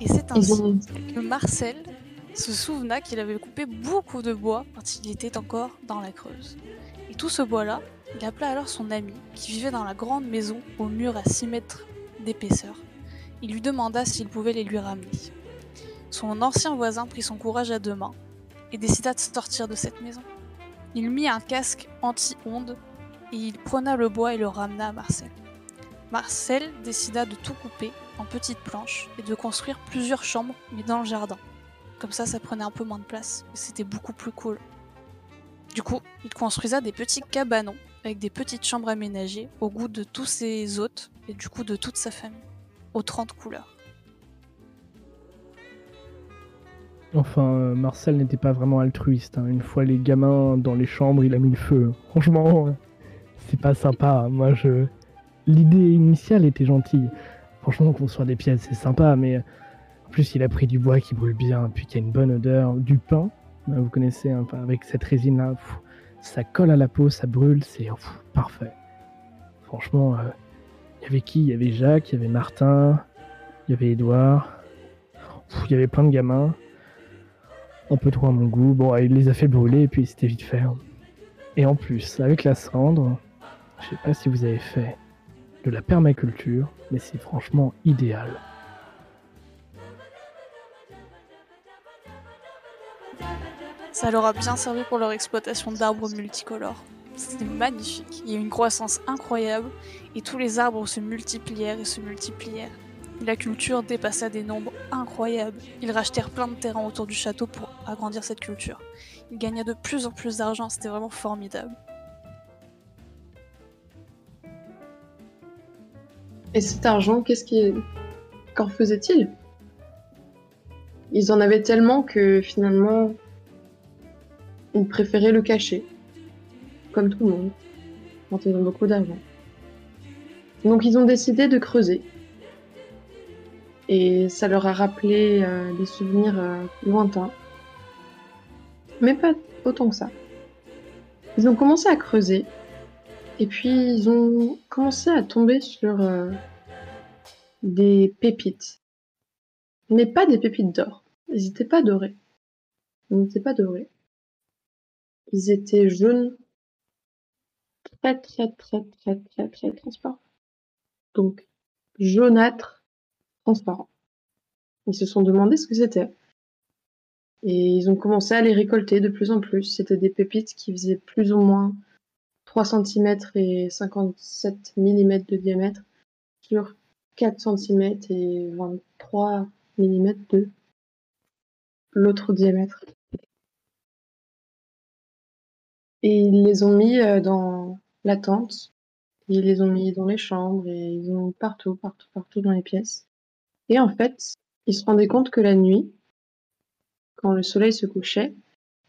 Et c'est ainsi ont... que Marcel se souvena qu'il avait coupé beaucoup de bois quand il était encore dans la Creuse. Et tout ce bois-là, il appela alors son ami, qui vivait dans la grande maison au mur à 6 mètres d'épaisseur. Il lui demanda s'il pouvait les lui ramener. Son ancien voisin prit son courage à deux mains et décida de sortir de cette maison. Il mit un casque anti-ondes et il prena le bois et le ramena à Marcel. Marcel décida de tout couper en petites planches et de construire plusieurs chambres, mais dans le jardin. Comme ça, ça prenait un peu moins de place et c'était beaucoup plus cool. Du coup, il construisa des petits cabanons avec des petites chambres aménagées au goût de tous ses hôtes et du coup de toute sa famille, aux 30 couleurs. Enfin, euh, Marcel n'était pas vraiment altruiste. hein. Une fois les gamins dans les chambres, il a mis le feu. Franchement, euh, c'est pas sympa. Moi, je. L'idée initiale était gentille. Franchement, construire des pièces, c'est sympa, mais euh, en plus, il a pris du bois qui brûle bien, puis qui a une bonne odeur. Du pain, euh, vous connaissez, hein, avec cette résine-là, ça colle à la peau, ça brûle, c'est parfait. Franchement, euh, il y avait qui? Il y avait Jacques, il y avait Martin, il y avait Édouard, Pff, il y avait plein de gamins un peu trop à mon goût. Bon, il les a fait brûler et puis c'était vite fait. hein. Et en plus, avec la cendre, je sais pas si vous avez fait de la permaculture, mais c'est franchement idéal. Ça leur a bien servi pour leur exploitation d'arbres multicolores. C'était magnifique, il y a eu une croissance incroyable et tous les arbres se multiplièrent et se multiplièrent. La culture dépassa des nombres incroyables. Ils rachetèrent plein de terrain autour du château pour agrandir cette culture. Ils gagnaient de plus en plus d'argent, c'était vraiment formidable. Et cet argent, qu'est-ce qui... qu'en faisait-il Ils en avaient tellement que finalement, ils préféraient le cacher. Comme tout le monde, quand ils ont beaucoup d'argent. Donc ils ont décidé de creuser. Et ça leur a rappelé euh, des souvenirs euh, lointains. Mais pas autant que ça. Ils ont commencé à creuser. Et puis ils ont commencé à tomber sur euh, des pépites. Mais pas des pépites d'or. Ils n'étaient pas dorés. Ils n'étaient pas dorés. Ils étaient jaunes. Très très très très très très transparents. Donc jaunâtre, transparent. Ils se sont demandé ce que c'était. Et ils ont commencé à les récolter de plus en plus. C'était des pépites qui faisaient plus ou moins 3 cm et 57 mm de diamètre sur 4 cm et 23 mm de l'autre diamètre. Et ils les ont mis euh, dans la tente, ils les ont mis dans les chambres et ils ont mis partout, partout, partout dans les pièces. Et en fait, ils se rendaient compte que la nuit, quand le soleil se couchait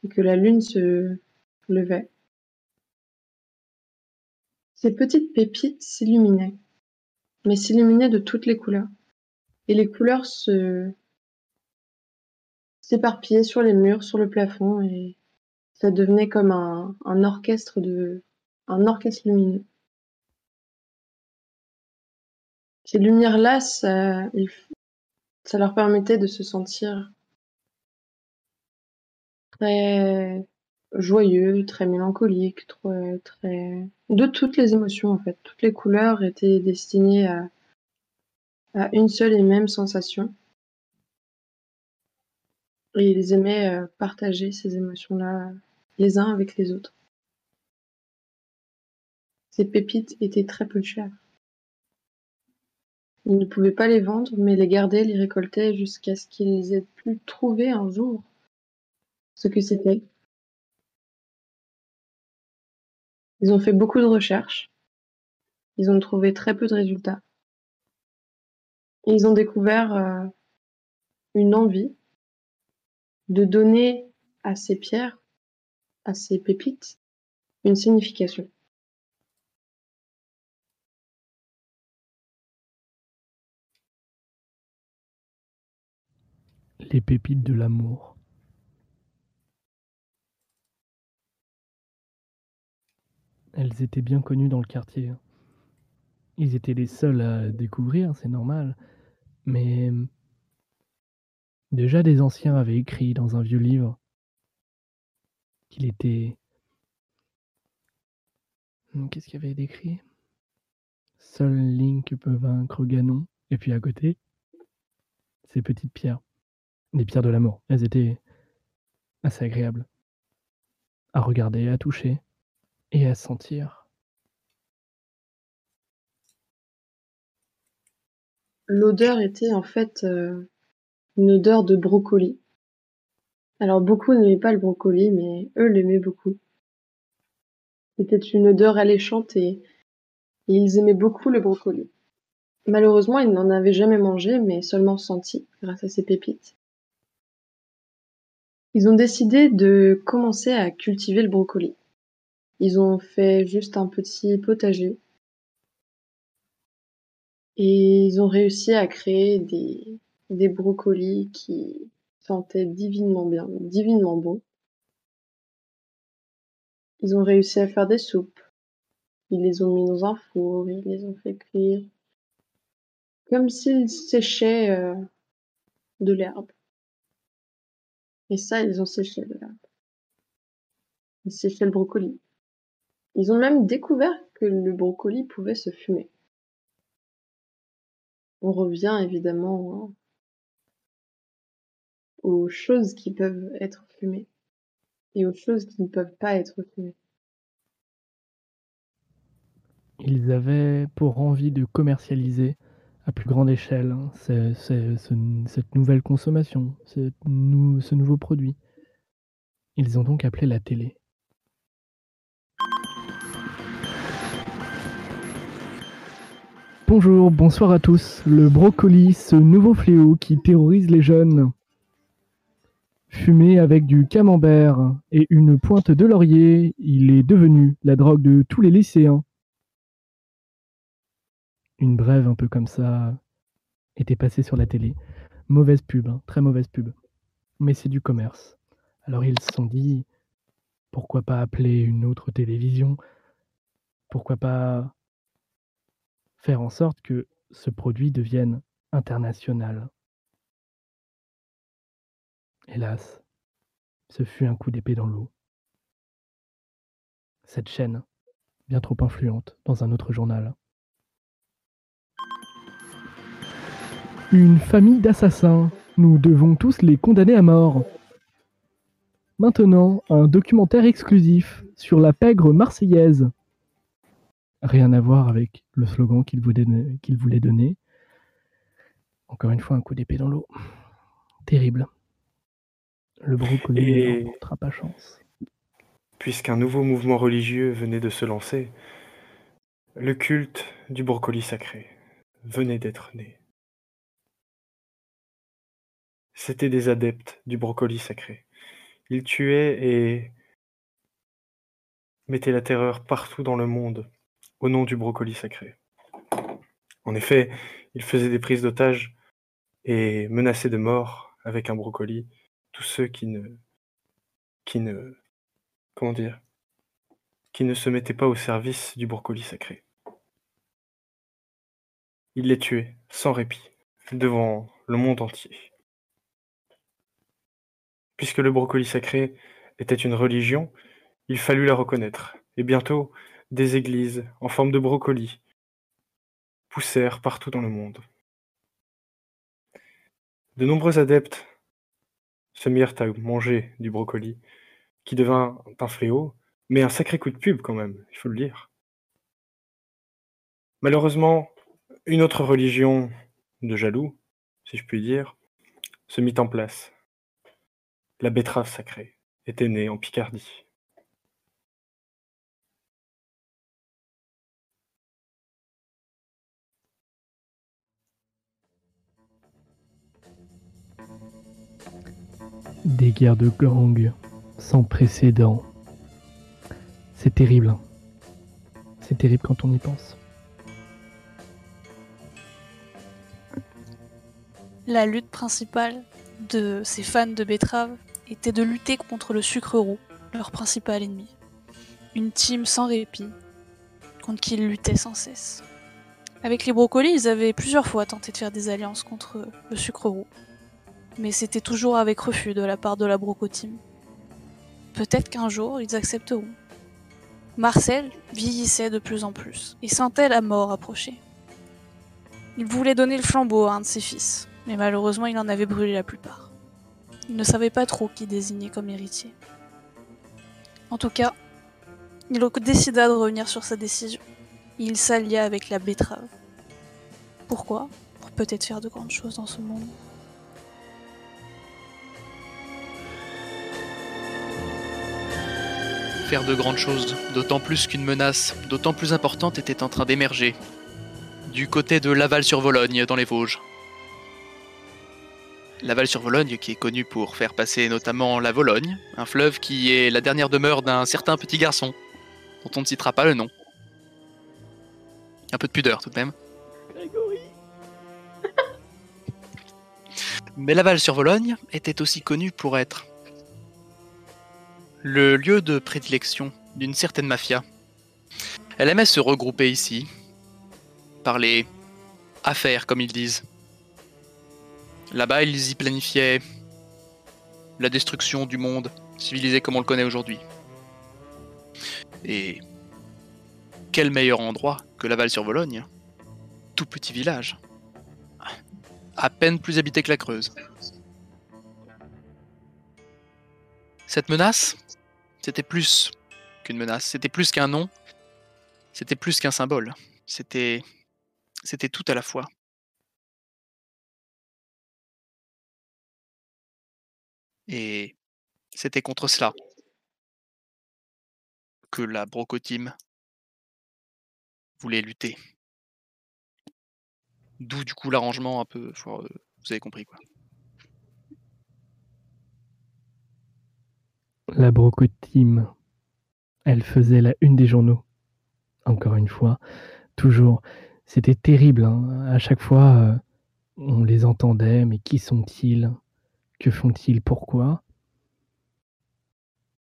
et que la lune se levait, ces petites pépites s'illuminaient, mais s'illuminaient de toutes les couleurs. Et les couleurs se s'éparpillaient sur les murs, sur le plafond, et ça devenait comme un, orchestre de un orchestre lumineux. Ces lumières-là, ça, ça leur permettait de se sentir très joyeux, très mélancolique, très, très... de toutes les émotions en fait. Toutes les couleurs étaient destinées à, une seule et même sensation. Et ils aimaient euh, partager ces émotions-là les uns avec les autres. Ces pépites étaient très peu chères. Ils ne pouvaient pas les vendre, mais les gardaient, les récoltaient jusqu'à ce qu'ils aient pu trouver un jour ce que c'était. Ils ont fait beaucoup de recherches. Ils ont trouvé très peu de résultats. Et ils ont découvert euh, une envie de donner à ces pierres, à ces pépites, une signification. Les pépites de l'amour. Elles étaient bien connues dans le quartier. Ils étaient les seuls à découvrir, c'est normal. Mais déjà des anciens avaient écrit dans un vieux livre qu'il était... Hmm, Qu'est-ce qu'il y avait décrit? Seul Link peut vaincre Ganon. Et puis à côté, ces petites pierres. Les pierres de l'amour. Elles étaient assez agréables. À regarder, à toucher et à sentir. L'odeur était en fait euh, une odeur de brocoli. Alors beaucoup n'aimaient pas le brocoli, mais eux l'aimaient beaucoup. C'était une odeur alléchante et, et ils aimaient beaucoup le brocoli. Malheureusement, ils n'en avaient jamais mangé, mais seulement senti grâce à ces pépites. Ils ont décidé de commencer à cultiver le brocoli. Ils ont fait juste un petit potager et ils ont réussi à créer des, des brocolis qui sentaient divinement bien, divinement bon. Ils ont réussi à faire des soupes. Ils les ont mis dans un four, ils les ont fait cuire. Comme s'ils séchaient euh, de l'herbe. Et ça, ils ont séché de l'herbe. Ils séchaient le brocoli. Ils ont même découvert que le brocoli pouvait se fumer. On revient évidemment aux choses qui peuvent être fumées et aux choses qui ne peuvent pas être fumées. Ils avaient pour envie de commercialiser à plus grande échelle hein, ce- ce- ce- cette nouvelle consommation, ce nouveau produit. Ils ont donc appelé la télé. Bonjour, bonsoir à tous. Le brocoli, ce nouveau fléau qui terrorise les jeunes. Fumé avec du camembert et une pointe de laurier, il est devenu la drogue de tous les lycéens. Une brève un peu comme ça était passée sur la télé. Mauvaise pub, hein, très mauvaise pub. Mais c'est du commerce. Alors ils se sont dit, pourquoi pas appeler une autre télévision? Pourquoi pas faire en sorte que ce produit devienne international Hélas, ce fut un coup d'épée dans l'eau. Cette chaîne, bien trop influente dans un autre journal. Une famille d'assassins. Nous devons tous les condamner à mort. Maintenant, un documentaire exclusif sur la pègre marseillaise. Rien à voir avec le slogan qu'il voulait, donner. Encore une fois, un coup d'épée dans l'eau. Terrible. Le brocoli Et- ne pas chance. Puisqu'un nouveau mouvement religieux venait de se lancer, le culte du brocoli sacré venait d'être né. C'étaient des adeptes du brocoli sacré. Ils tuaient et mettaient la terreur partout dans le monde au nom du brocoli sacré. En effet, ils faisaient des prises d'otages et menaçaient de mort avec un brocoli tous ceux qui ne qui ne comment dire qui ne se mettaient pas au service du brocoli sacré. Ils les tuaient sans répit devant le monde entier. Puisque le brocoli sacré était une religion, il fallut la reconnaître. Et bientôt, des églises en forme de brocoli poussèrent partout dans le monde. De nombreux adeptes se mirent à manger du brocoli, qui devint un fléau, mais un sacré coup de pub quand même, il faut le dire. Malheureusement, une autre religion de jaloux, si je puis dire, se mit en place. La betterave sacrée était née en Picardie. Des guerres de gangs sans précédent. C'est terrible. hein. C'est terrible quand on y pense. La lutte principale de ces fans de betterave était de lutter contre le sucre roux, leur principal ennemi. Une team sans répit, contre qui ils luttaient sans cesse. Avec les brocolis, ils avaient plusieurs fois tenté de faire des alliances contre le sucre roux. Mais c'était toujours avec refus de la part de la Broco Team. Peut-être qu'un jour, ils accepteront. Marcel vieillissait de plus en plus et sentait la mort approcher. Il voulait donner le flambeau à un de ses fils, mais malheureusement il en avait brûlé la plupart. Il ne savait pas trop qui désigner comme héritier. En tout cas, il décida de revenir sur sa décision. Il s'allia avec la betterave. Pourquoi? Pour peut-être faire de grandes choses dans ce monde. Faire de grandes choses, d'autant plus qu'une menace, d'autant plus importante, était en train d'émerger. Du côté de Laval-sur-Vologne, dans les Vosges. Laval-sur-Vologne, qui est connu pour faire passer notamment la Vologne, un fleuve qui est la dernière demeure d'un certain petit garçon, dont on ne citera pas le nom. Un peu de pudeur tout de même. Mais Laval-sur-Vologne était aussi connu pour être le lieu de prédilection d'une certaine mafia. Elle aimait se regrouper ici, parler affaires comme ils disent. Là-bas, ils y planifiaient la destruction du monde civilisé comme on le connaît aujourd'hui. Et quel meilleur endroit que Laval-sur-Vologne Tout petit village. À peine plus habité que la Creuse. Cette menace, c'était plus qu'une menace, c'était plus qu'un nom, c'était plus qu'un symbole, c'était c'était tout à la fois. Et c'était contre cela que la Broco-Team voulait lutter. D'où du coup l'arrangement un peu, euh, vous avez compris quoi. La Broco Team, elle faisait la une des journaux. Encore une fois, toujours. C'était terrible. hein. À chaque fois, euh, on les entendait, mais qui sont-ils? Que font-ils? Pourquoi?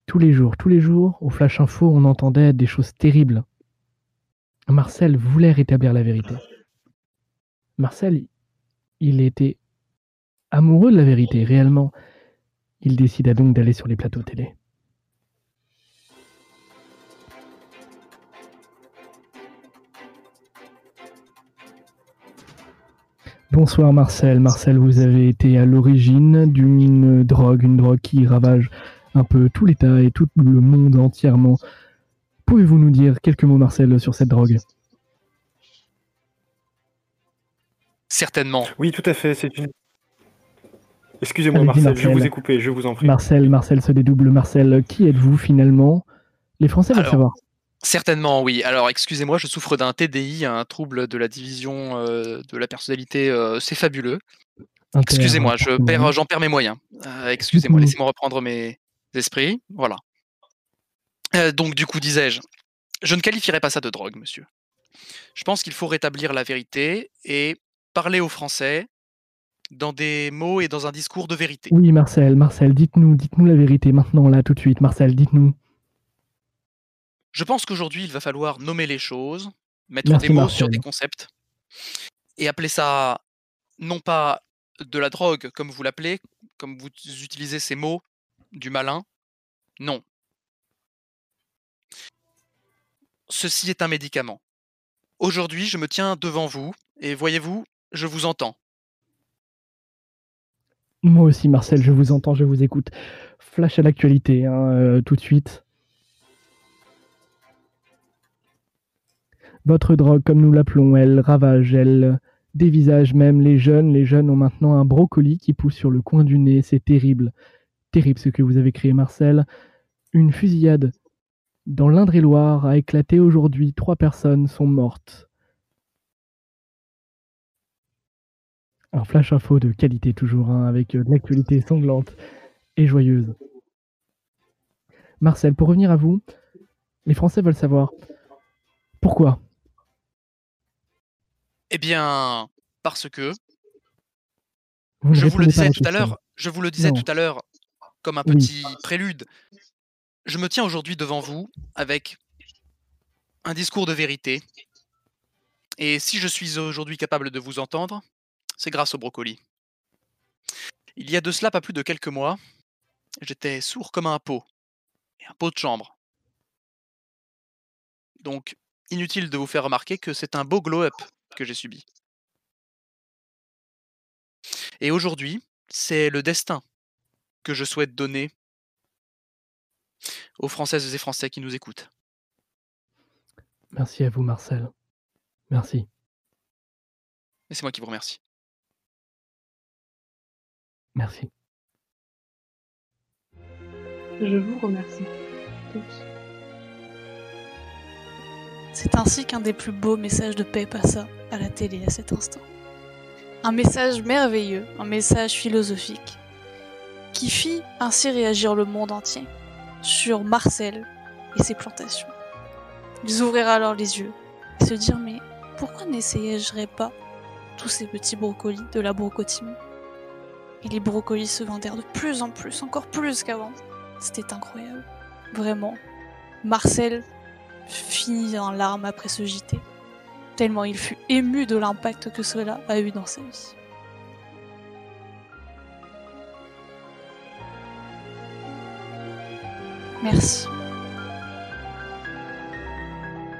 Tous les jours, tous les jours, au Flash Info, on entendait des choses terribles. Marcel voulait rétablir la vérité. Marcel, il était amoureux de la vérité, réellement. Il décida donc d'aller sur les plateaux télé. Bonsoir Marcel. Marcel, vous avez été à l'origine d'une drogue, une drogue qui ravage un peu tout l'État et tout le monde entièrement. Pouvez-vous nous dire quelques mots, Marcel, sur cette drogue? Certainement. Oui, tout à fait. C'est une. Excusez-moi, Allez-y, Marcel, je Marcel. vous ai coupé, je vous en prie. Marcel, Marcel se dédouble. Marcel, qui êtes-vous finalement? Les Français veulent Alors, savoir. Certainement, oui. Alors, excusez-moi, je souffre d'un TDI, un trouble de la division euh, de la personnalité. euh, c'est fabuleux. Excusez-moi, je appartement. perds, j'en perds mes moyens. Euh, excusez-moi, laissez-moi reprendre mes esprits. Voilà. Euh, donc, du coup, disais-je, je ne qualifierais pas ça de drogue, monsieur. Je pense qu'il faut rétablir la vérité et parler aux Français dans des mots et dans un discours de vérité. Oui, Marcel, Marcel, dites-nous, dites-nous la vérité maintenant, là, tout de suite. Marcel, dites-nous. Je pense qu'aujourd'hui, il va falloir nommer les choses, mettre Merci, des mots Marcel. sur des concepts et appeler ça non pas de la drogue, comme vous l'appelez, comme vous utilisez ces mots du malin Non. Ceci est un médicament. Aujourd'hui, je me tiens devant vous, et voyez-vous, je vous entends. Moi aussi, Marcel, je vous entends, je vous écoute. Flash à l'actualité, hein, euh, tout de suite. Votre drogue, comme nous l'appelons, elle ravage, elle dévisage même les jeunes. Les jeunes ont maintenant un brocoli qui pousse sur le coin du nez. C'est terrible. Terrible ce que vous avez créé, Marcel. Une fusillade dans l'Indre-et-Loire a éclaté aujourd'hui. Trois personnes sont mortes. Un flash info de qualité toujours, hein, avec euh, de l'actualité sanglante et joyeuse. Marcel, pour revenir à vous, les Français veulent savoir pourquoi Eh bien, parce que, vous je vous le disais tout à l'heure, je vous le disais Non. tout à l'heure, comme un Oui. petit prélude, je me tiens aujourd'hui devant vous avec un discours de vérité. Et si je suis aujourd'hui capable de vous entendre, c'est grâce au brocoli. Il y a de cela pas plus de quelques mois, j'étais sourd comme un pot, et un pot de chambre. Donc, inutile de vous faire remarquer que c'est un beau glow-up que j'ai subi. Et aujourd'hui, c'est le destin que je souhaite donner aux Françaises et Français qui nous écoutent. Merci à vous, Marcel. Merci. Et c'est moi qui vous remercie. Merci. Je vous remercie tous. C'est ainsi qu'un des plus beaux messages de paix passa à la télé à cet instant. Un message merveilleux, un message philosophique, qui fit ainsi réagir le monde entier sur Marcel et ses plantations. Ils ouvrirent alors les yeux et se dirent mais pourquoi n'essayerais pas tous ces petits brocolis de la brocotime Et les brocolis se vendèrent de plus en plus, encore plus qu'avant. C'était incroyable. Vraiment. Marcel finit en larmes après ce JT, tellement il fut ému de l'impact que cela a eu dans sa vie. Merci.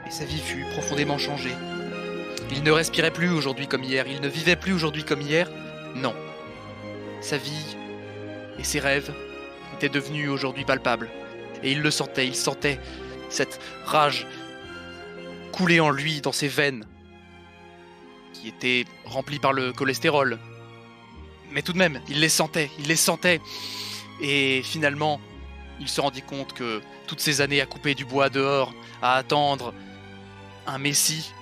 Et sa vie fut profondément changée. Il ne respirait plus aujourd'hui comme hier, il ne vivait plus aujourd'hui comme hier. Non. Sa vie et ses rêves étaient devenus aujourd'hui palpables. Et il le sentait, il sentait cette rage couler en lui dans ses veines, qui étaient remplies par le cholestérol. Mais tout de même, il les sentait, il les sentait. Et finalement, il se rendit compte que toutes ces années à couper du bois dehors, à attendre un messie,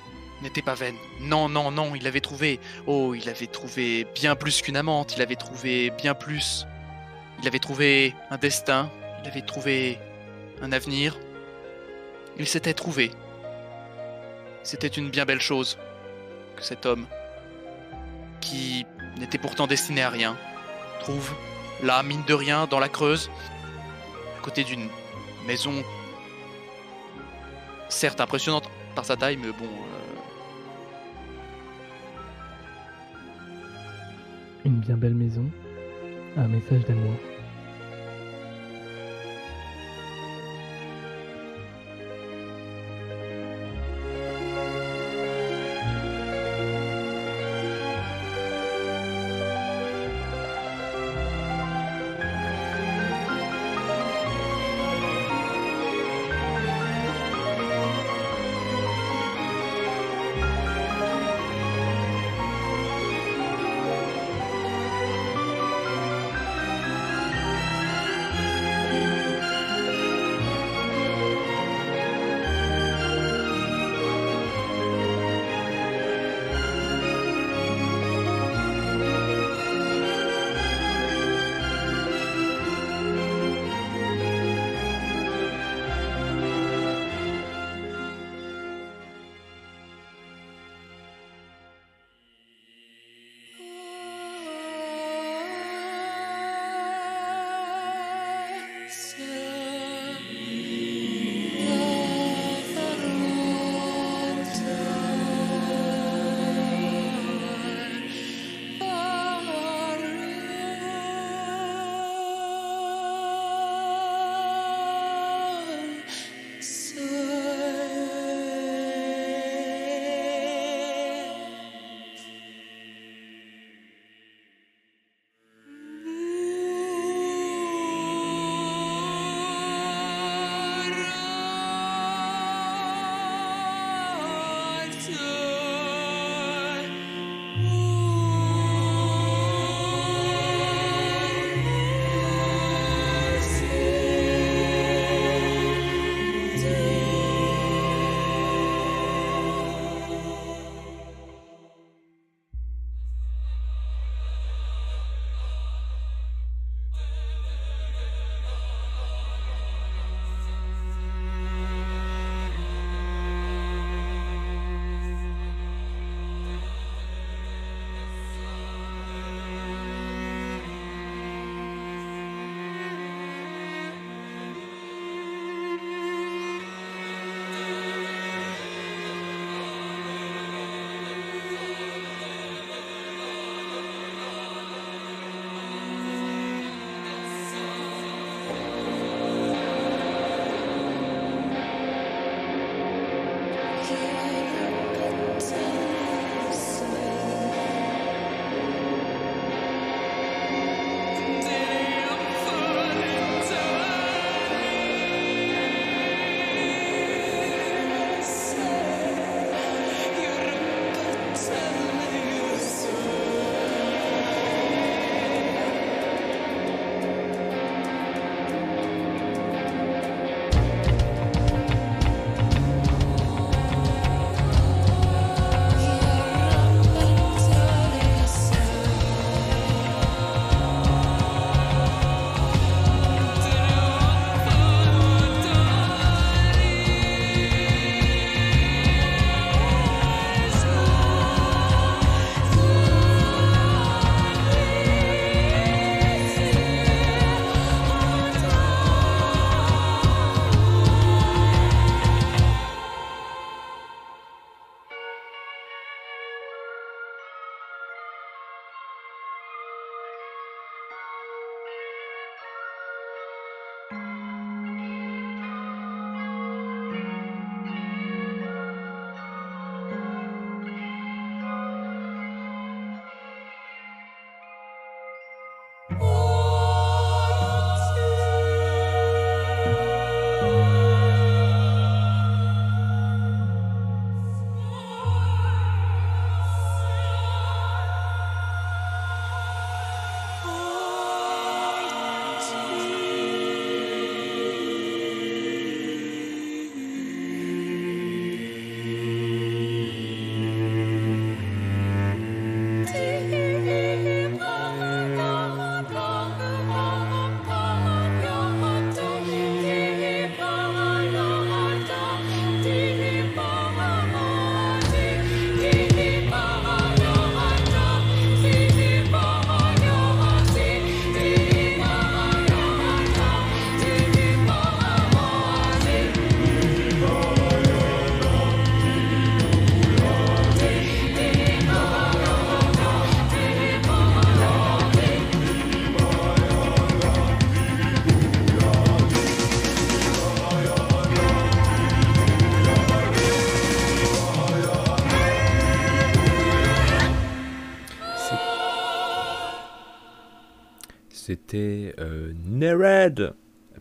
n'étaient pas vaines. Non, non, non, il avait trouvé. Oh, il avait trouvé bien plus qu'une amante, il avait trouvé bien plus. Il avait trouvé un destin, il avait trouvé un avenir. Il s'était trouvé. C'était une bien belle chose que cet homme, qui n'était pourtant destiné à rien, trouve là, mine de rien, dans la Creuse, à côté d'une maison certes impressionnante par sa taille, mais bon. Une bien belle maison. Un message d'amour.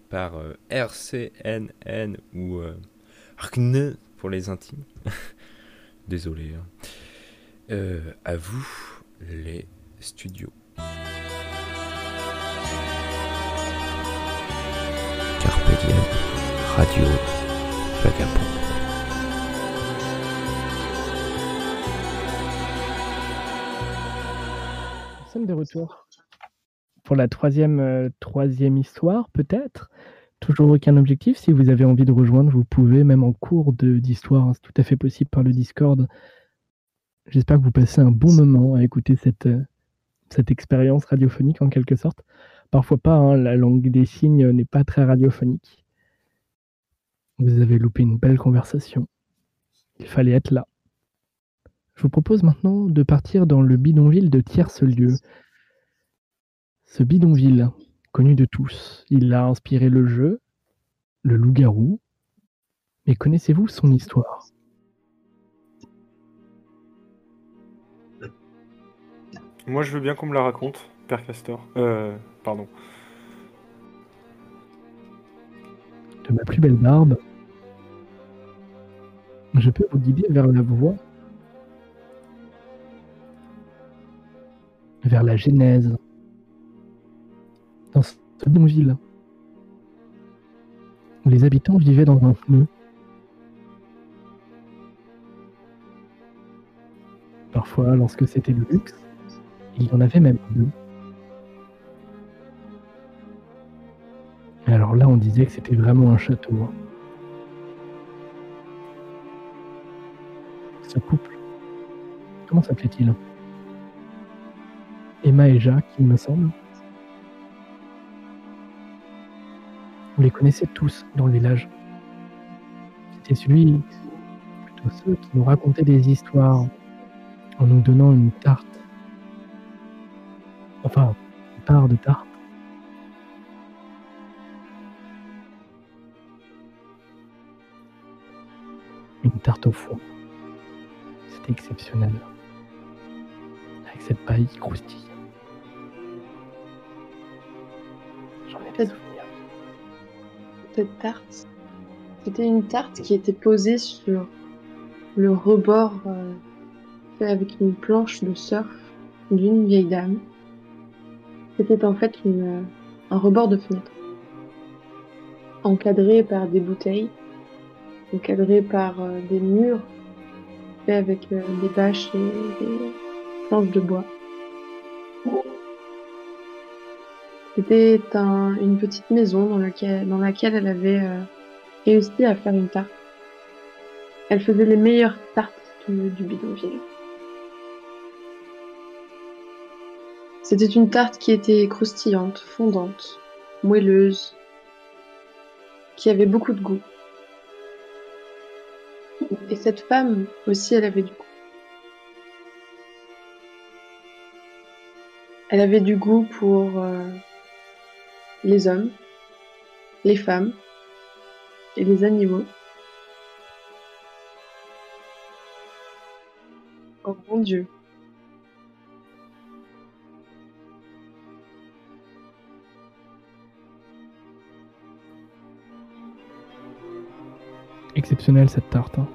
Par euh, RCNN ou euh, RCN pour les intimes. Désolé. hein. Euh, à vous, les studios. Carpe diem, radio, vagabond. Nous sommes de retour pour la troisième, euh, troisième histoire, peut-être. Toujours aucun objectif. Si vous avez envie de rejoindre, vous pouvez, même en cours d'histoire. hein, c'est tout à fait possible par le Discord. J'espère que vous passez un bon moment à écouter cette, euh, cette expérience radiophonique en quelque sorte. Parfois pas, hein, la langue des signes n'est pas très radiophonique. Vous avez loupé une belle conversation. Il fallait être là. Je vous propose maintenant de partir dans le bidonville de Tierce-Lieu. Ce bidonville, connu de tous, il a inspiré le jeu, le loup-garou. Mais connaissez-vous son histoire? Moi, je veux bien qu'on me la raconte, Père Castor. Euh, pardon. De ma plus belle barbe, je peux vous guider vers la voie, vers la genèse, dans ce bidonville, où les habitants vivaient dans un pneu. Parfois, lorsque c'était le luxe, il y en avait même deux. Alors là, on disait que c'était vraiment un château. hein. Ce couple, comment s'appelait-il? Emma et Jacques, il me semble. Vous les connaissez tous dans le village. C'était celui, plutôt ceux qui nous racontaient des histoires en nous donnant une tarte. Enfin, une part de tarte. Une tarte au four. C'était exceptionnel. Avec cette paille croustille. J'en ai Peut-être- souvenirs. Cette tarte, c'était une tarte qui était posée sur le rebord euh, fait avec une planche de surf d'une vieille dame. C'était en fait une, un rebord de fenêtre, encadré par des bouteilles, encadré par euh, des murs faits avec euh, des bâches et des planches de bois. C'était un- une petite maison dans laquelle elle avait euh, réussi à faire une tarte. Elle faisait les meilleures tartes du, du bidonville. C'était une tarte qui était croustillante, fondante, moelleuse, qui avait beaucoup de goût. Et cette femme aussi, elle avait du goût. Elle avait du goût pour euh, les hommes, les femmes et les animaux. Oh mon Dieu. Exceptionnelle cette tarte. hein.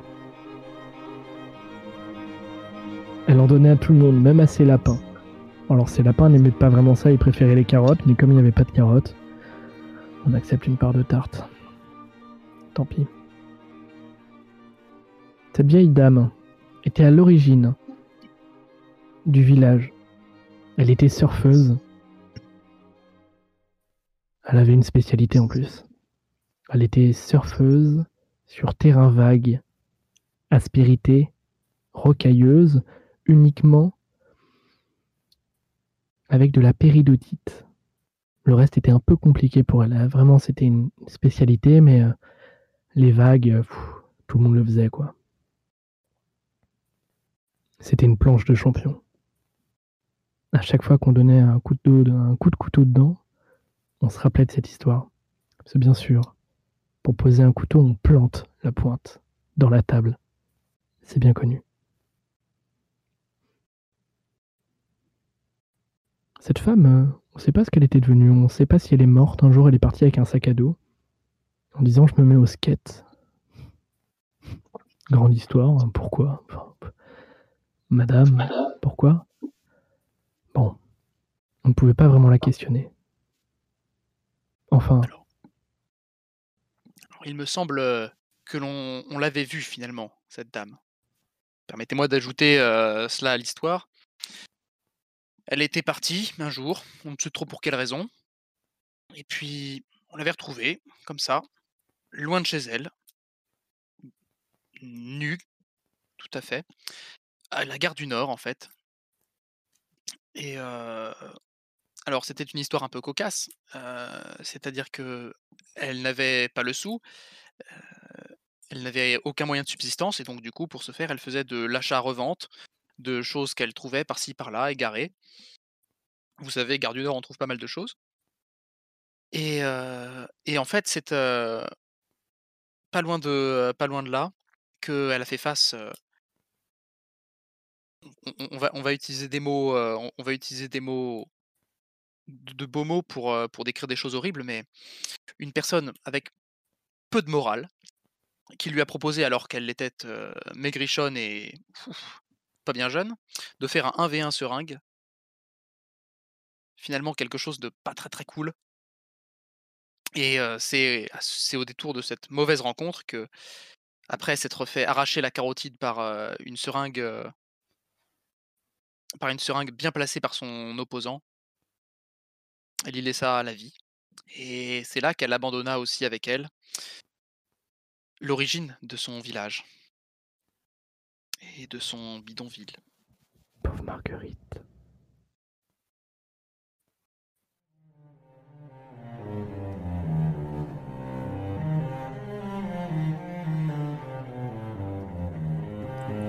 Elle en donnait à tout le monde, même à ses lapins. Alors ses lapins n'aimaient pas vraiment ça, ils préféraient les carottes, mais comme il n'y avait pas de carottes, on accepte une part de tarte. Tant pis. Cette vieille dame était à l'origine du village. Elle était surfeuse. Elle avait une spécialité en plus. Elle était surfeuse sur terrain vague, aspérité, rocailleuse, uniquement avec de la péridotite. Le reste était un peu compliqué pour elle. hein. Vraiment, c'était une spécialité, mais euh, les vagues, euh, tout le monde le faisait, quoi. C'était une planche de champion. À chaque fois qu'on donnait un coup, de, un coup de couteau dedans, on se rappelait de cette histoire. C'est bien sûr. Pour poser un couteau, on plante la pointe dans la table. C'est bien connu. Cette femme euh, On sait pas ce qu'elle était devenue. On sait pas si elle est morte. Un jour, elle est partie avec un sac à dos en disant je me mets au skate. Grande histoire. Pourquoi? Enfin, p- Madame, pourquoi? Bon, on ne pouvait pas vraiment la questionner. Enfin, il me semble euh, que l'on on l'avait vue finalement, cette dame. Permettez-moi d'ajouter euh, cela à l'histoire. Elle était partie un jour, on ne sait trop pour quelle raison. Et puis, on l'avait retrouvée, comme ça, loin de chez elle, nue, tout à fait, à la gare du Nord, en fait. Et euh, alors, c'était une histoire un peu cocasse, euh, c'est-à-dire que elle n'avait pas le sou, euh, elle n'avait aucun moyen de subsistance, et donc, du coup, pour ce faire, elle faisait de l'achat-revente de choses qu'elle trouvait par-ci par-là, égarées. Vous savez, gare du Nord, on trouve pas mal de choses. Et, en fait, c'est pas loin de pas loin de là qu'elle a fait face. on, va utiliser des mots on, va utiliser des mots de, beaux mots pour décrire des choses horribles, mais une personne avec peu de morale qui lui a proposé alors qu'elle était maigrichonne et pas bien jeune de faire un 1v1 seringue. Finalement quelque chose de pas très très cool. Et c'est c'est au détour de cette mauvaise rencontre que après s'être fait arracher la carotide par une seringue par une seringue bien placée par son opposant. Elle y laissa la vie. Et c'est là qu'elle abandonna aussi avec elle l'origine de son village et de son bidonville. pauvre Marguerite.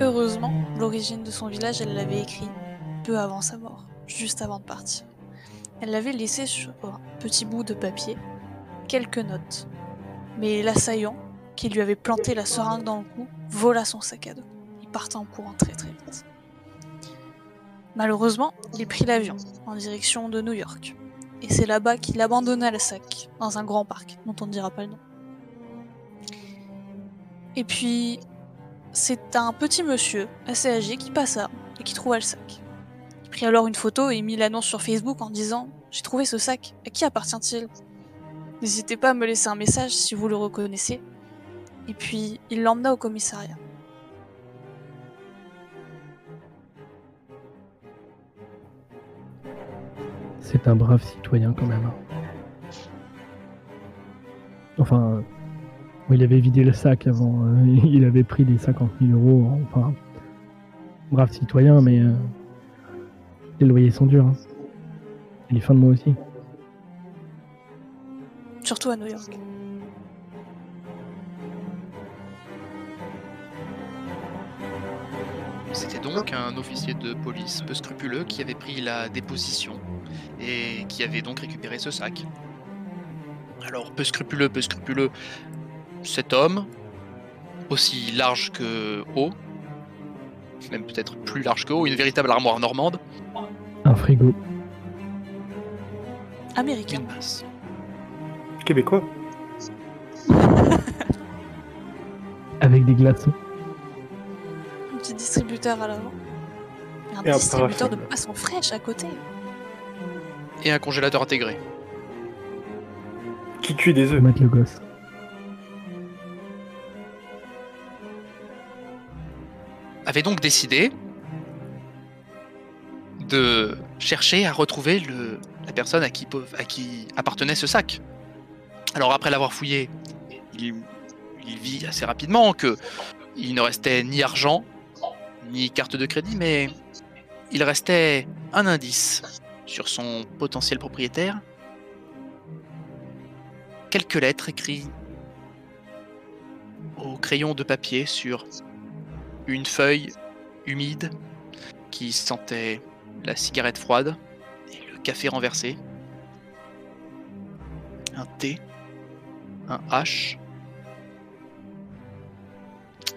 Heureusement, l'origine de son village, elle l'avait écrit peu avant sa mort, juste avant de partir. Elle l'avait laissé sur un petit bout de papier quelques notes. Mais l'assaillant, qui lui avait planté la seringue dans le cou, vola son sac à dos. Il partait en courant très très vite. Malheureusement, il prit l'avion en direction de New York. Et c'est là-bas qu'il abandonna le sac, dans un grand parc, dont on ne dira pas le nom. Et puis, c'est un petit monsieur assez âgé qui passa et qui trouva le sac. Il prit alors une photo et mit l'annonce sur Facebook en disant J'ai trouvé ce sac, à qui appartient-il? N'hésitez pas à me laisser un message si vous le reconnaissez. Et puis, il l'emmena au commissariat. C'est un brave citoyen quand même. Enfin, il avait vidé le sac avant. euh, il avait pris les 50 000 euros. Enfin, brave citoyen, mais euh, les loyers sont durs. hein. Et les fins de mois aussi. Surtout à New York. C'était donc un officier de police peu scrupuleux qui avait pris la déposition et qui avait donc récupéré ce sac. Alors, peu scrupuleux, peu scrupuleux, cet homme, aussi large que haut, même peut-être plus large que haut, une véritable armoire normande, Un frigo. Américain. une masse. Québécois. Avec des glaçons. Un petit distributeur à l'avant. Et un Et un distributeur de poissons fraîches à côté. Et un congélateur intégré. Qui cuit des œufs. mettre le gosse. avait donc décidé de chercher à retrouver le, la personne à qui, pe- à qui appartenait ce sac. Alors après l'avoir fouillé, il, il vit assez rapidement que il ne restait ni argent, ni carte de crédit, mais il restait un indice sur son potentiel propriétaire. Quelques lettres écrites au crayon de papier sur une feuille humide qui sentait la cigarette froide et le café renversé, un T, un H,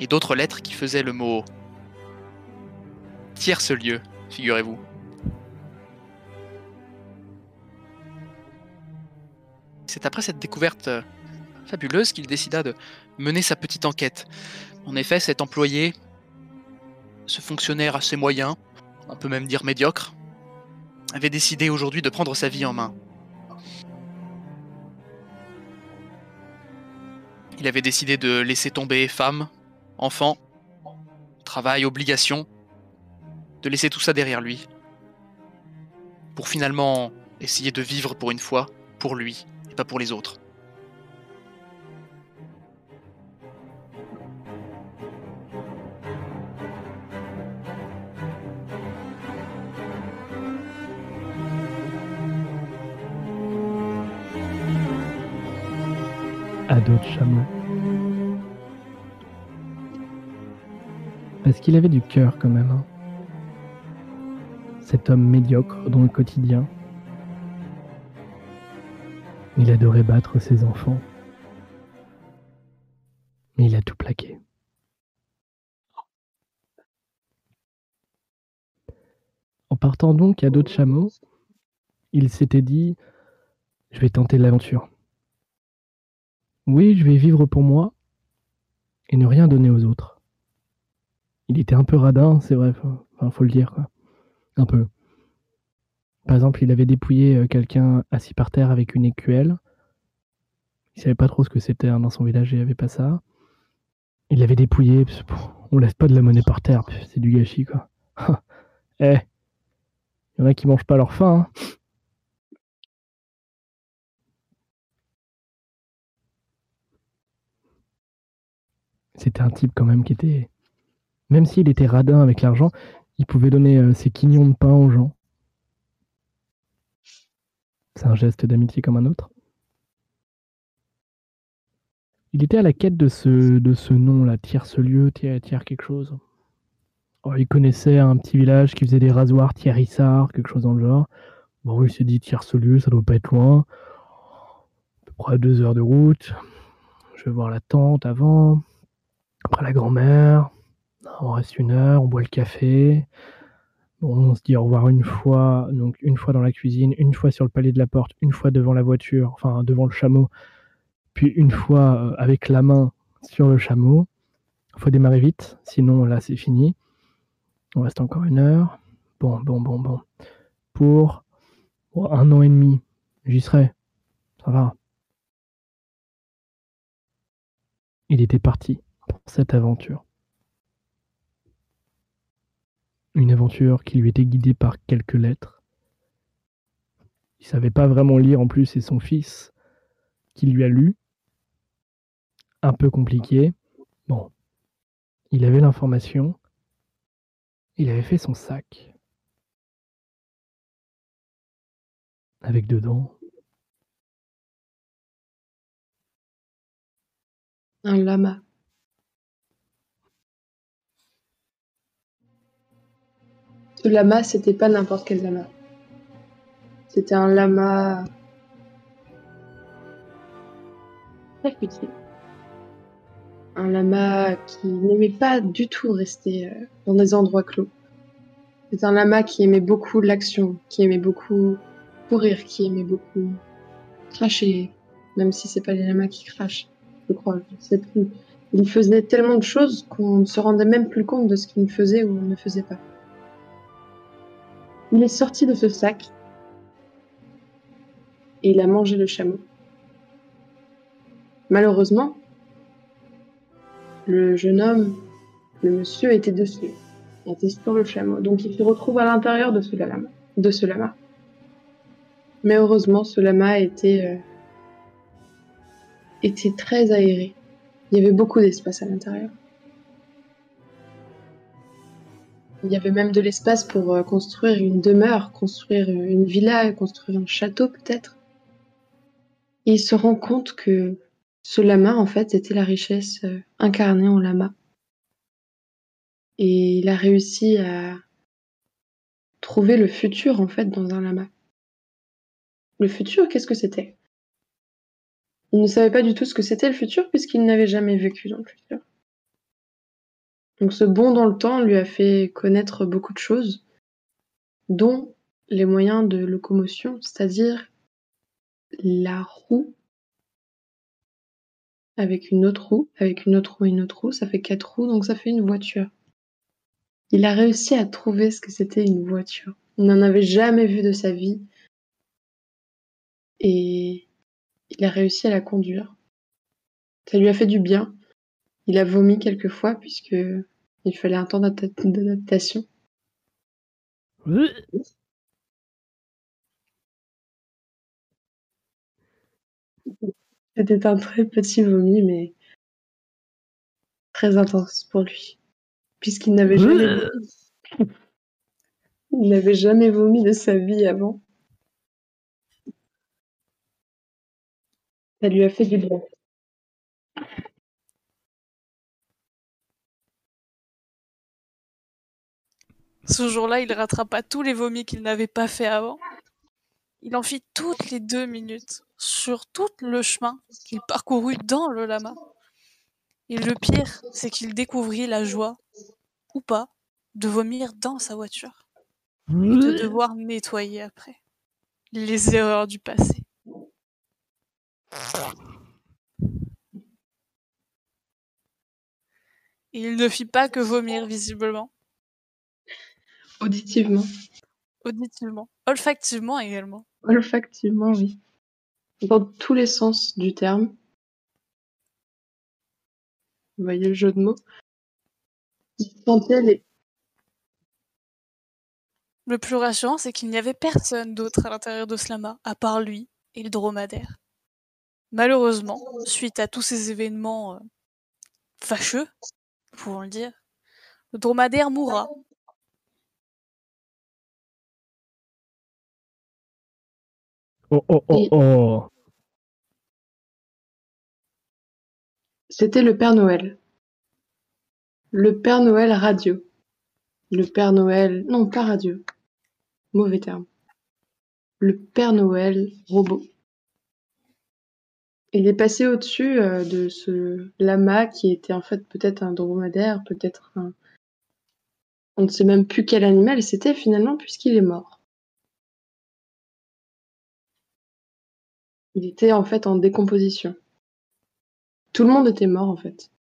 et d'autres lettres qui faisaient le mot tierce lieu, figurez-vous. C'est après cette découverte euh, fabuleuse qu'il décida de mener sa petite enquête. En effet, cet employé, ce fonctionnaire assez moyen, on peut même dire médiocre, avait décidé aujourd'hui de prendre sa vie en main. Il avait décidé de laisser tomber femme, enfant, travail, obligation, de laisser tout ça derrière lui, pour finalement essayer de vivre pour une fois, pour lui, et pas pour les autres. à d'autres chameaux. Parce qu'il avait du cœur quand même. hein. Cet homme médiocre dans le quotidien. Il adorait battre ses enfants. Mais il a tout plaqué. En partant donc à d'autres chameaux, il s'était dit Je vais tenter l'aventure. Oui, je vais vivre pour moi et ne rien donner aux autres. Il était un peu radin, c'est vrai, enfin, faut le dire. Un peu. Par exemple, il avait dépouillé euh, quelqu'un assis par terre avec une écuelle. Il savait pas trop ce que c'était hein, dans son village, il n'y avait pas ça. Il l'avait dépouillé, on laisse pas de la monnaie par terre, c'est du gâchis, quoi. eh, il y en a qui mangent pas leur faim, hein. C'était un type quand même qui était. Même s'il était radin avec l'argent, il pouvait donner euh, ses quignons de pain aux gens. C'est un geste d'amitié comme un autre. Il était à la quête de ce, de ce nom-là, Tierce-Lieu, Tiers, quelque chose. Oh, il connaissait un petit village qui faisait des rasoirs, Thierrissard, quelque chose dans le genre. Bon, il s'est dit Tierce-Lieu, ça doit pas être loin. À près deux heures de route. Je vais voir la tante avant. Après la grand-mère. On reste une heure, on boit le café. On se dit au revoir une fois, donc une fois dans la cuisine, une fois sur le palier de la porte, une fois devant la voiture, enfin devant le chameau, puis une fois euh, avec la main sur le chameau. Faut démarrer vite, sinon là c'est fini. On reste encore une heure. Bon, bon, bon, bon. Pour oh, un an et demi, j'y serai. Ça va. Il était parti pour cette aventure. Une aventure qui lui était guidée par quelques lettres. Il savait pas vraiment lire en plus, c'est son fils qui lui a lu. Un peu compliqué. Bon. Il avait l'information. Il avait fait son sac. Avec dedans Un lama. Ce lama, c'était pas n'importe quel lama. C'était un lama très petit. Un lama qui n'aimait pas du tout rester euh, dans des endroits clos. C'est un lama qui aimait beaucoup l'action, qui aimait beaucoup courir, qui aimait beaucoup cracher, même si c'est pas les lamas qui crachent, je crois. Il faisait tellement de choses qu'on ne se rendait même plus compte de ce qu'il faisait ou ne faisait pas. Il est sorti de ce sac et il a mangé le chameau. Malheureusement, le jeune homme, le monsieur était dessus, était sur le chameau, donc il se retrouve à l'intérieur de ce lama. Mais heureusement, ce lama euh, était très aéré. Il y avait beaucoup d'espace à l'intérieur. Il y avait même de l'espace pour euh, construire une demeure, construire euh, une villa, construire un château peut-être. Il se rend compte que ce lama, en fait, était la richesse euh, incarnée en lama. Et il a réussi à trouver le futur, en fait, dans un lama. Le futur, qu'est-ce que c'était? Il ne savait pas du tout ce que c'était le futur puisqu'il n'avait jamais vécu dans le futur. Donc ce bond dans le temps lui a fait connaître beaucoup de choses, dont les moyens de locomotion, c'est-à-dire la roue avec une autre roue, avec une autre roue une autre roue, ça fait quatre roues, donc ça fait une voiture. Il a réussi à trouver ce que c'était une voiture. Il n'en avait jamais vu de sa vie. Et il a réussi à la conduire. Ça lui a fait du bien. Il a vomi quelques fois puisque il fallait un temps d'adapta- d'adaptation. C'était un très petit vomi, mais très intense pour lui. Puisqu'il n'avait jamais vomi. Il n'avait jamais vomi de sa vie avant. Ça lui a fait du bien. Ce jour-là, il rattrapa tous les vomis qu'il n'avait pas fait avant. Il en fit toutes les deux minutes, sur tout le chemin qu'il parcourut dans le lama. Et le pire, c'est qu'il découvrit la joie, ou pas, de vomir dans sa voiture. Et de devoir nettoyer après. Les erreurs du passé. Et il ne fit pas que vomir, visiblement. Auditivement. Auditivement. Olfactivement également. Olfactivement, oui. Dans tous les sens du terme. Vous voyez le jeu de mots. Il sentait les... Le plus rassurant, c'est qu'il n'y avait personne d'autre à l'intérieur de ce lama, à part lui et le dromadaire. Malheureusement, suite à tous ces événements euh, fâcheux, pouvons le dire, le dromadaire mourra. Oh oh oh oh. C'était le Père Noël. Le Père Noël radio. Le Père Noël... Non, pas radio. Mauvais terme. Le Père Noël robot. Il est passé au-dessus euh, de ce lama qui était en fait peut-être un dromadaire, peut-être un... On ne sait même plus quel animal c'était finalement puisqu'il est mort. Il était en fait en décomposition. Tout le monde était mort en fait.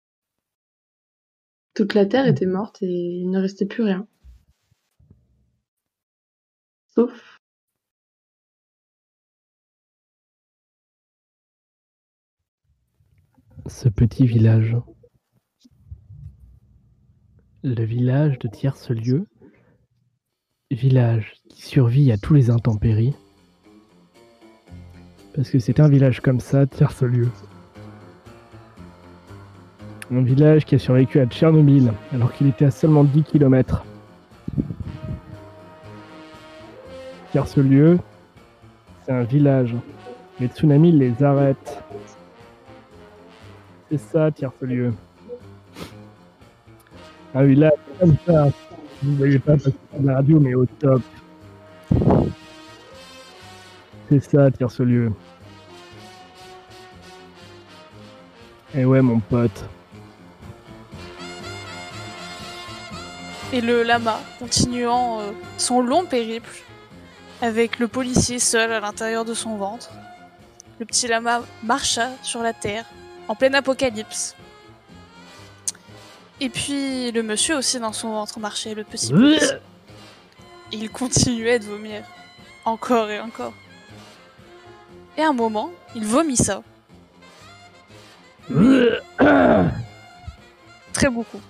Toute la terre était morte et il ne restait plus rien. Sauf Ce petit village. Le village de Tierce-Lieu. Village qui survit à tous les intempéries. Parce que c'est un village comme ça, Tierce-Lieu. Un village qui a survécu à Tchernobyl alors qu'il était à seulement 10 km. Tierce-Lieu, c'est un village. Les tsunamis les arrêtent. C'est ça, Tierce-Lieu. Un village comme ça. Vous ne voyez pas passer sur la radio, mais au top. C'est ça, Tierce-Lieu. Eh ouais, mon pote. Et le lama, continuant euh, son long périple, avec le policier seul à l'intérieur de son ventre. Le petit lama marcha sur la terre, en pleine apocalypse. Et puis le monsieur aussi dans son ventre marchait, le petit policier. Et il continuait de vomir, encore et encore. Et à un moment, il vomit ça, très beaucoup.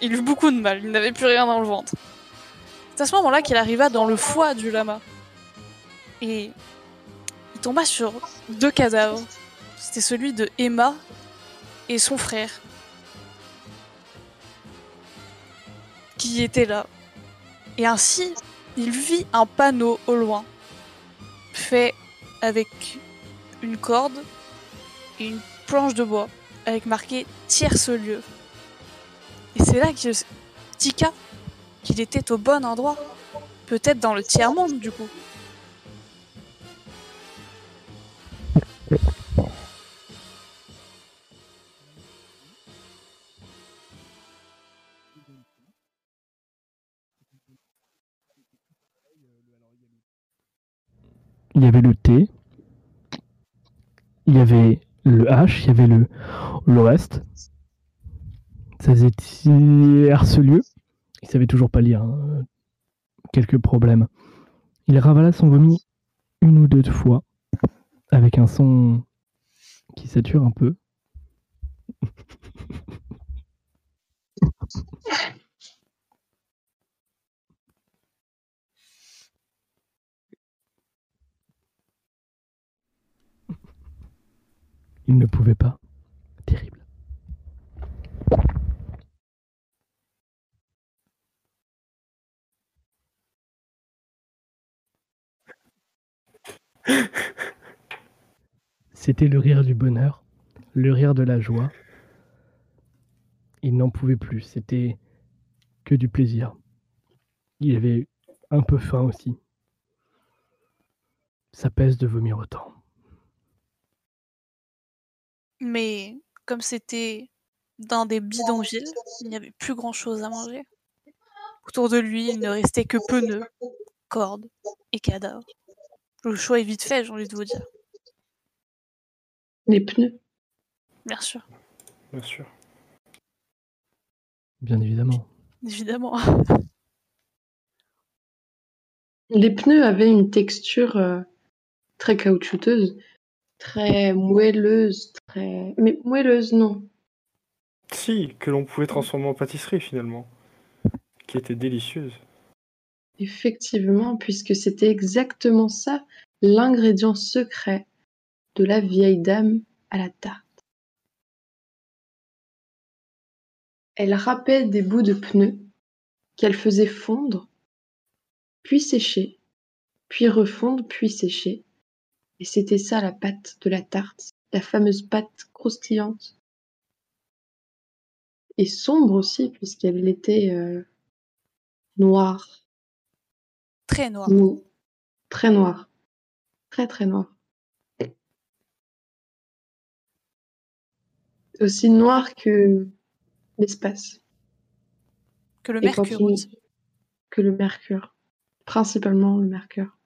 Il eut beaucoup de mal, il n'avait plus rien dans le ventre. C'est à ce moment-là qu'il arriva dans le foie du lama. Et il tomba sur deux cadavres. C'était celui de Emma et son frère. Qui étaient là. Et ainsi, il vit un panneau au loin. Fait avec une corde et une planche de bois. Avec marqué tierce lieu. Et c'est là que Tika qu'il était au bon endroit. Peut-être dans le tiers-monde, du coup. Il y avait le thé. Il y avait le H, il y avait le, le reste. Ça faisait harcelieu. Il savait toujours pas lire. hein. Quelques problèmes. Il ravala son vomi une ou deux fois avec un son qui sature un peu. Il ne pouvait pas. Terrible. C'était le rire du bonheur, le rire de la joie. Il n'en pouvait plus, c'était que du plaisir. Il avait un peu faim aussi. Ça pèse de vomir autant. Mais comme c'était dans des bidonvilles, il n'y avait plus grand chose à manger. Autour de lui, il ne restait que pneus, cordes et cadavres. Le choix est vite fait, j'ai envie de vous dire. Les pneus. Bien sûr, Bien sûr. Bien évidemment. évidemment. Les pneus avaient une texture euh, très caoutchouteuse, très moelleuse, très. Mais moelleuse, non. Si, que l'on pouvait transformer en pâtisserie finalement. Qui était délicieuse. Effectivement, puisque c'était exactement ça, l'ingrédient secret de la vieille dame à la tarte. Elle râpait des bouts de pneus qu'elle faisait fondre, puis sécher, puis refondre, puis sécher. Et c'était ça la pâte de la tarte, la fameuse pâte croustillante. Et sombre aussi, puisqu'elle était euh, noire. Très noir. Mou. Très noir. Très très noir. Aussi noir que l'espace. Que le Et mercure. Que le mercure. Principalement le mercure.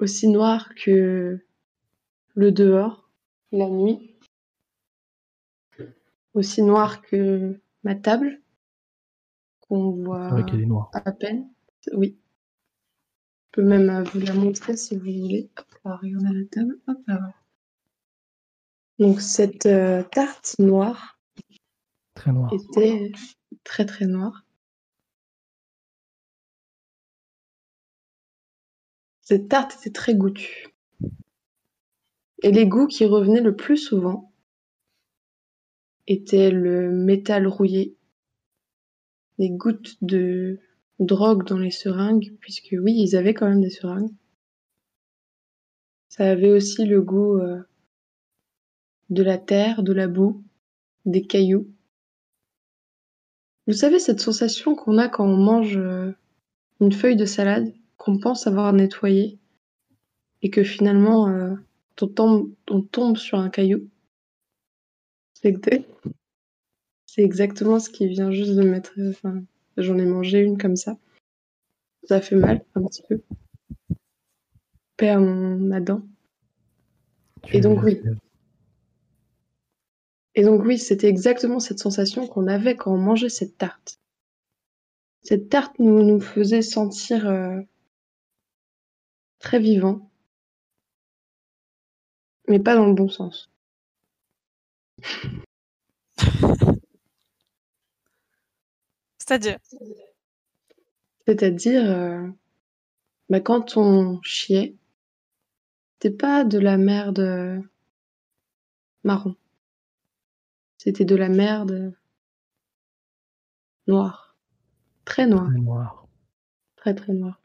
Aussi noir que le dehors, la nuit. Aussi noir que ma table, qu'on voit est noire. à peine. Oui. Je peux même vous la montrer si vous voulez. Hop là, regardez la table. Hop là. Donc cette euh, tarte noire Très noire. était très très noire. Cette tarte était très goûtue. Et les goûts qui revenaient le plus souvent étaient le métal rouillé, les gouttes de drogue dans les seringues, puisque oui, ils avaient quand même des seringues. Ça avait aussi le goût euh, de la terre, de la boue, des cailloux. Vous savez cette sensation qu'on a quand on mange euh, une feuille de salade? Qu'on pense avoir nettoyée et que finalement euh, on, tombe, on tombe sur un caillou C'est exact- c'est exactement ce qui vient juste de mettre. Enfin, j'en ai mangé une comme ça. Ça fait mal un petit peu. Mon ma dent. Tu Et donc, oui. Et donc oui, c'était exactement cette sensation qu'on avait quand on mangeait cette tarte. Cette tarte nous, nous faisait sentir euh, très vivants, mais pas dans le bon sens. C'est-à-dire, C'est-à-dire, euh, bah, quand on chiait, c'était pas de la merde euh, marron. C'était de la merde noire. Très noire. Très noire. Très très noire.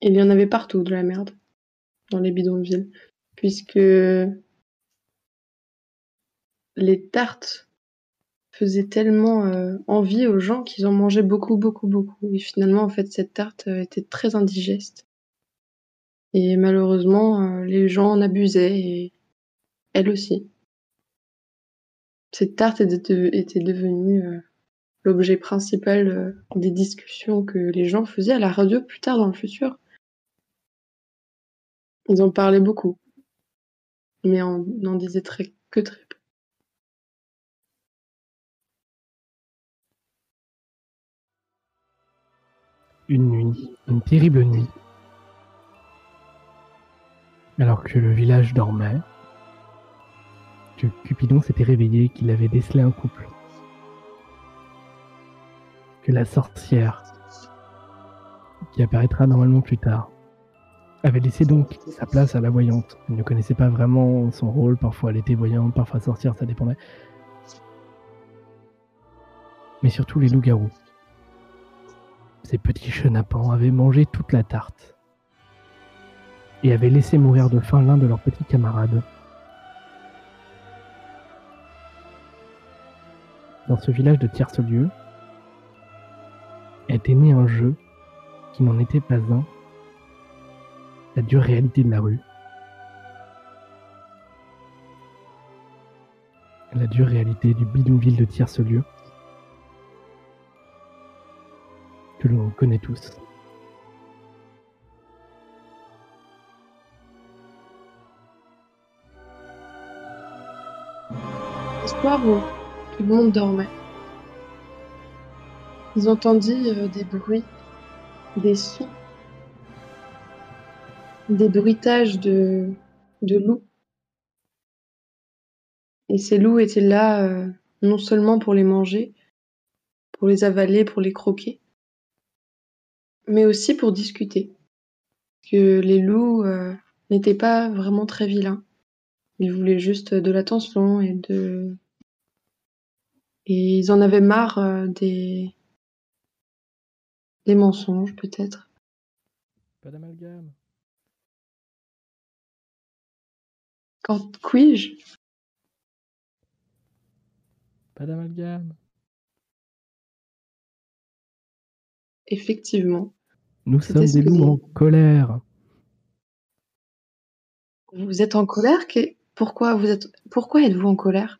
Il y en avait partout de la merde dans les bidonvilles, puisque les tartes faisaient tellement euh, envie aux gens qu'ils en mangeaient beaucoup, beaucoup, beaucoup. Et finalement, en fait, cette tarte euh, était très indigeste. Et malheureusement, euh, les gens en abusaient, et elle aussi. Cette tarte était, devenue l'objet principal des discussions que les gens faisaient à la radio plus tard dans le futur. Ils en parlaient beaucoup. Mais on n'en disait que très peu. Une nuit, une terrible nuit. Alors que le village dormait, que Cupidon s'était réveillé, qu'il avait décelé un couple. Que la sorcière, qui apparaîtra normalement plus tard, avait laissé donc sa place à la voyante. Elle ne connaissait pas vraiment son rôle, parfois elle était voyante, parfois sorcière, ça dépendait. Mais surtout les loups-garous. Ces petits chenapans avaient mangé toute la tarte et avaient laissé mourir de faim l'un de leurs petits camarades. Dans ce village de tiers-lieu était né un jeu qui n'en était pas un, la dure réalité de la rue. La dure réalité du bidonville de tiers-lieu que l'on connaît tous. Le soir où tout le monde dormait, ils entendirent des bruits, des sons, des bruitages de, de loups. Et ces loups étaient là euh, non seulement pour les manger, pour les avaler, pour les croquer, mais aussi pour discuter. Que les loups euh, n'étaient pas vraiment très vilains. Ils voulaient juste de l'attention et de et ils en avaient marre euh, des des mensonges peut-être. Pas d'amalgame. Quand puis-je? Pas d'amalgame. Effectivement. Nous sommes des loups en colère. Vous êtes en colère? Pourquoi vous êtes Pourquoi êtes-vous en colère?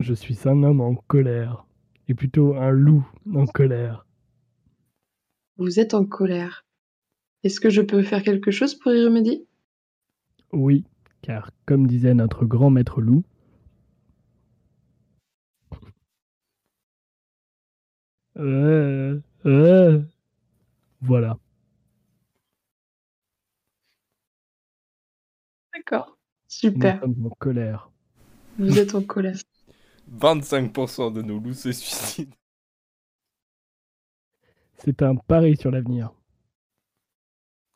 Je suis un homme en colère. Et plutôt un loup en colère. Vous êtes en colère. Est-ce que je peux faire quelque chose pour y remédier? Oui, car comme disait notre grand maître loup, Euh, euh, voilà. D'accord. Nous Super. sommes en colère. Vous êtes en colère. 25% de nos loups se suicident. C'est un pari sur l'avenir.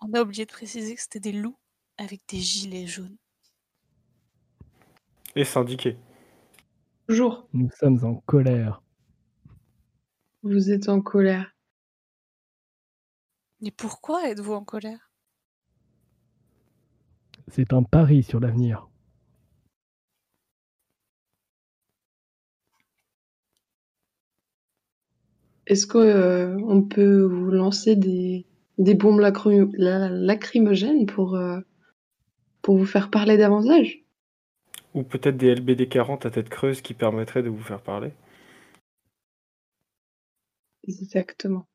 On a oublié de préciser que c'était des loups avec des gilets jaunes. Et syndiqué. Toujours. Nous sommes en colère. Vous êtes en colère. Mais pourquoi êtes-vous en colère? C'est un pari sur l'avenir. Est-ce qu'on peut vous lancer des, des bombes lacry- la- lacrymogènes pour, euh, pour vous faire parler davantage? Ou peut-être des LBD 40 à tête creuse qui permettraient de vous faire parler. Exactement.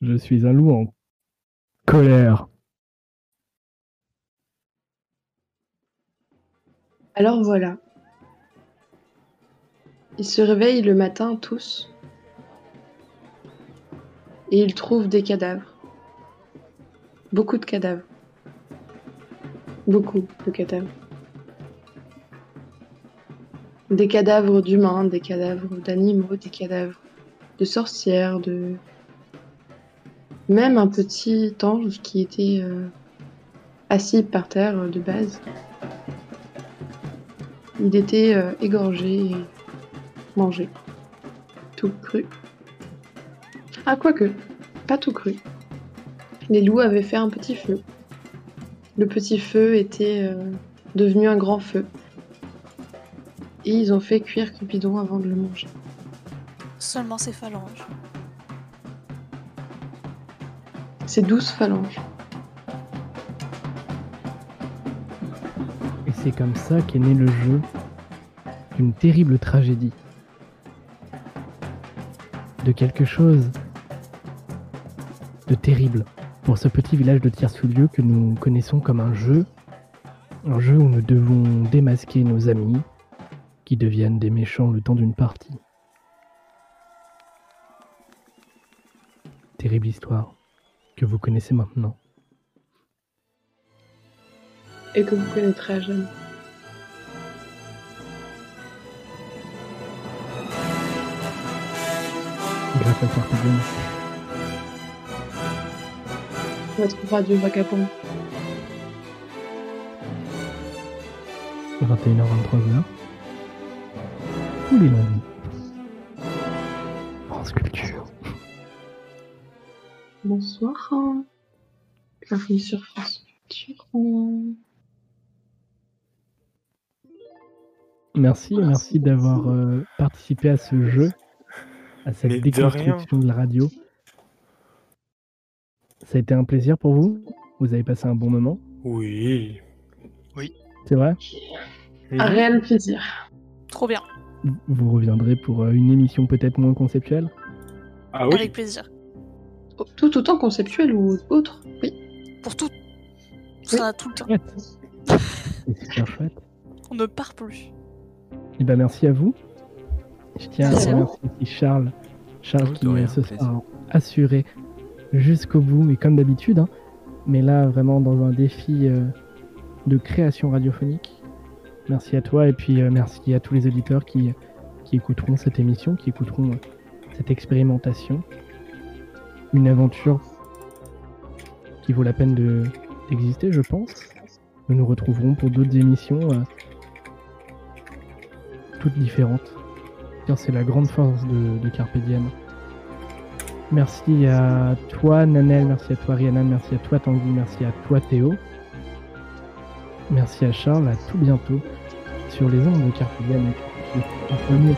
Je suis un loup en colère. Alors voilà. Ils se réveillent le matin tous. Et ils trouvent des cadavres. Beaucoup de cadavres. Beaucoup de cadavres. Des cadavres d'humains, des cadavres d'animaux, des cadavres de sorcières, de... Même un petit ange qui était euh, assis par terre euh, de base. Il était euh, égorgé et mangé. Tout cru. Ah, quoique, pas tout cru. Les loups avaient fait un petit feu. Le petit feu était euh, devenu un grand feu. Et ils ont fait cuire Cupidon avant de le manger. Seulement ses phalanges. Ces douces phalanges. Et c'est comme ça qu'est né le jeu d'une terrible tragédie. De quelque chose de terrible. Pour ce petit village de Tierce-Lieu que nous connaissons comme un jeu. Un jeu où nous devons démasquer nos amis qui deviennent des méchants le temps d'une partie. Terrible histoire que vous connaissez maintenant. Et que vous connaîtrez à jamais. Grâce à Votre radio vagabond. 21h-23h. Tous les lundis. France Culture. Bonsoir. Bienvenue sur France Culture. Merci, merci d'avoir euh, participé à ce jeu, à cette déconstruction de la radio. Ça a été un plaisir pour vous? Vous avez passé un bon moment? Oui. C'est vrai? Un réel plaisir. Trop bien, Vous reviendrez pour euh, une émission peut-être moins conceptuelle? Ah oui. avec plaisir. Tout autant conceptuel ou autre? Oui. Pour tout. Ça tout le temps. C'est super chouette. On ne part plus. Et ben merci à vous. Je tiens à remercier aussi Charles. Charles Oui, qui plaisir. sera assuré jusqu'au bout, mais comme d'habitude. hein. Mais là, vraiment dans un défi euh, de création radiophonique. Merci à toi et puis euh, merci à tous les auditeurs qui, qui écouteront cette émission, qui écouteront euh, cette expérimentation. Une aventure qui vaut la peine de- d'exister, je pense. Nous nous retrouverons pour d'autres émissions. toutes différentes. Car c'est la grande force de, de. Merci à toi Nanel, merci à toi Rhiannon, merci à toi Tanguy, merci à toi Théo. Merci à Charles, à tout bientôt sur les ondes de Carpe Diem. Le premier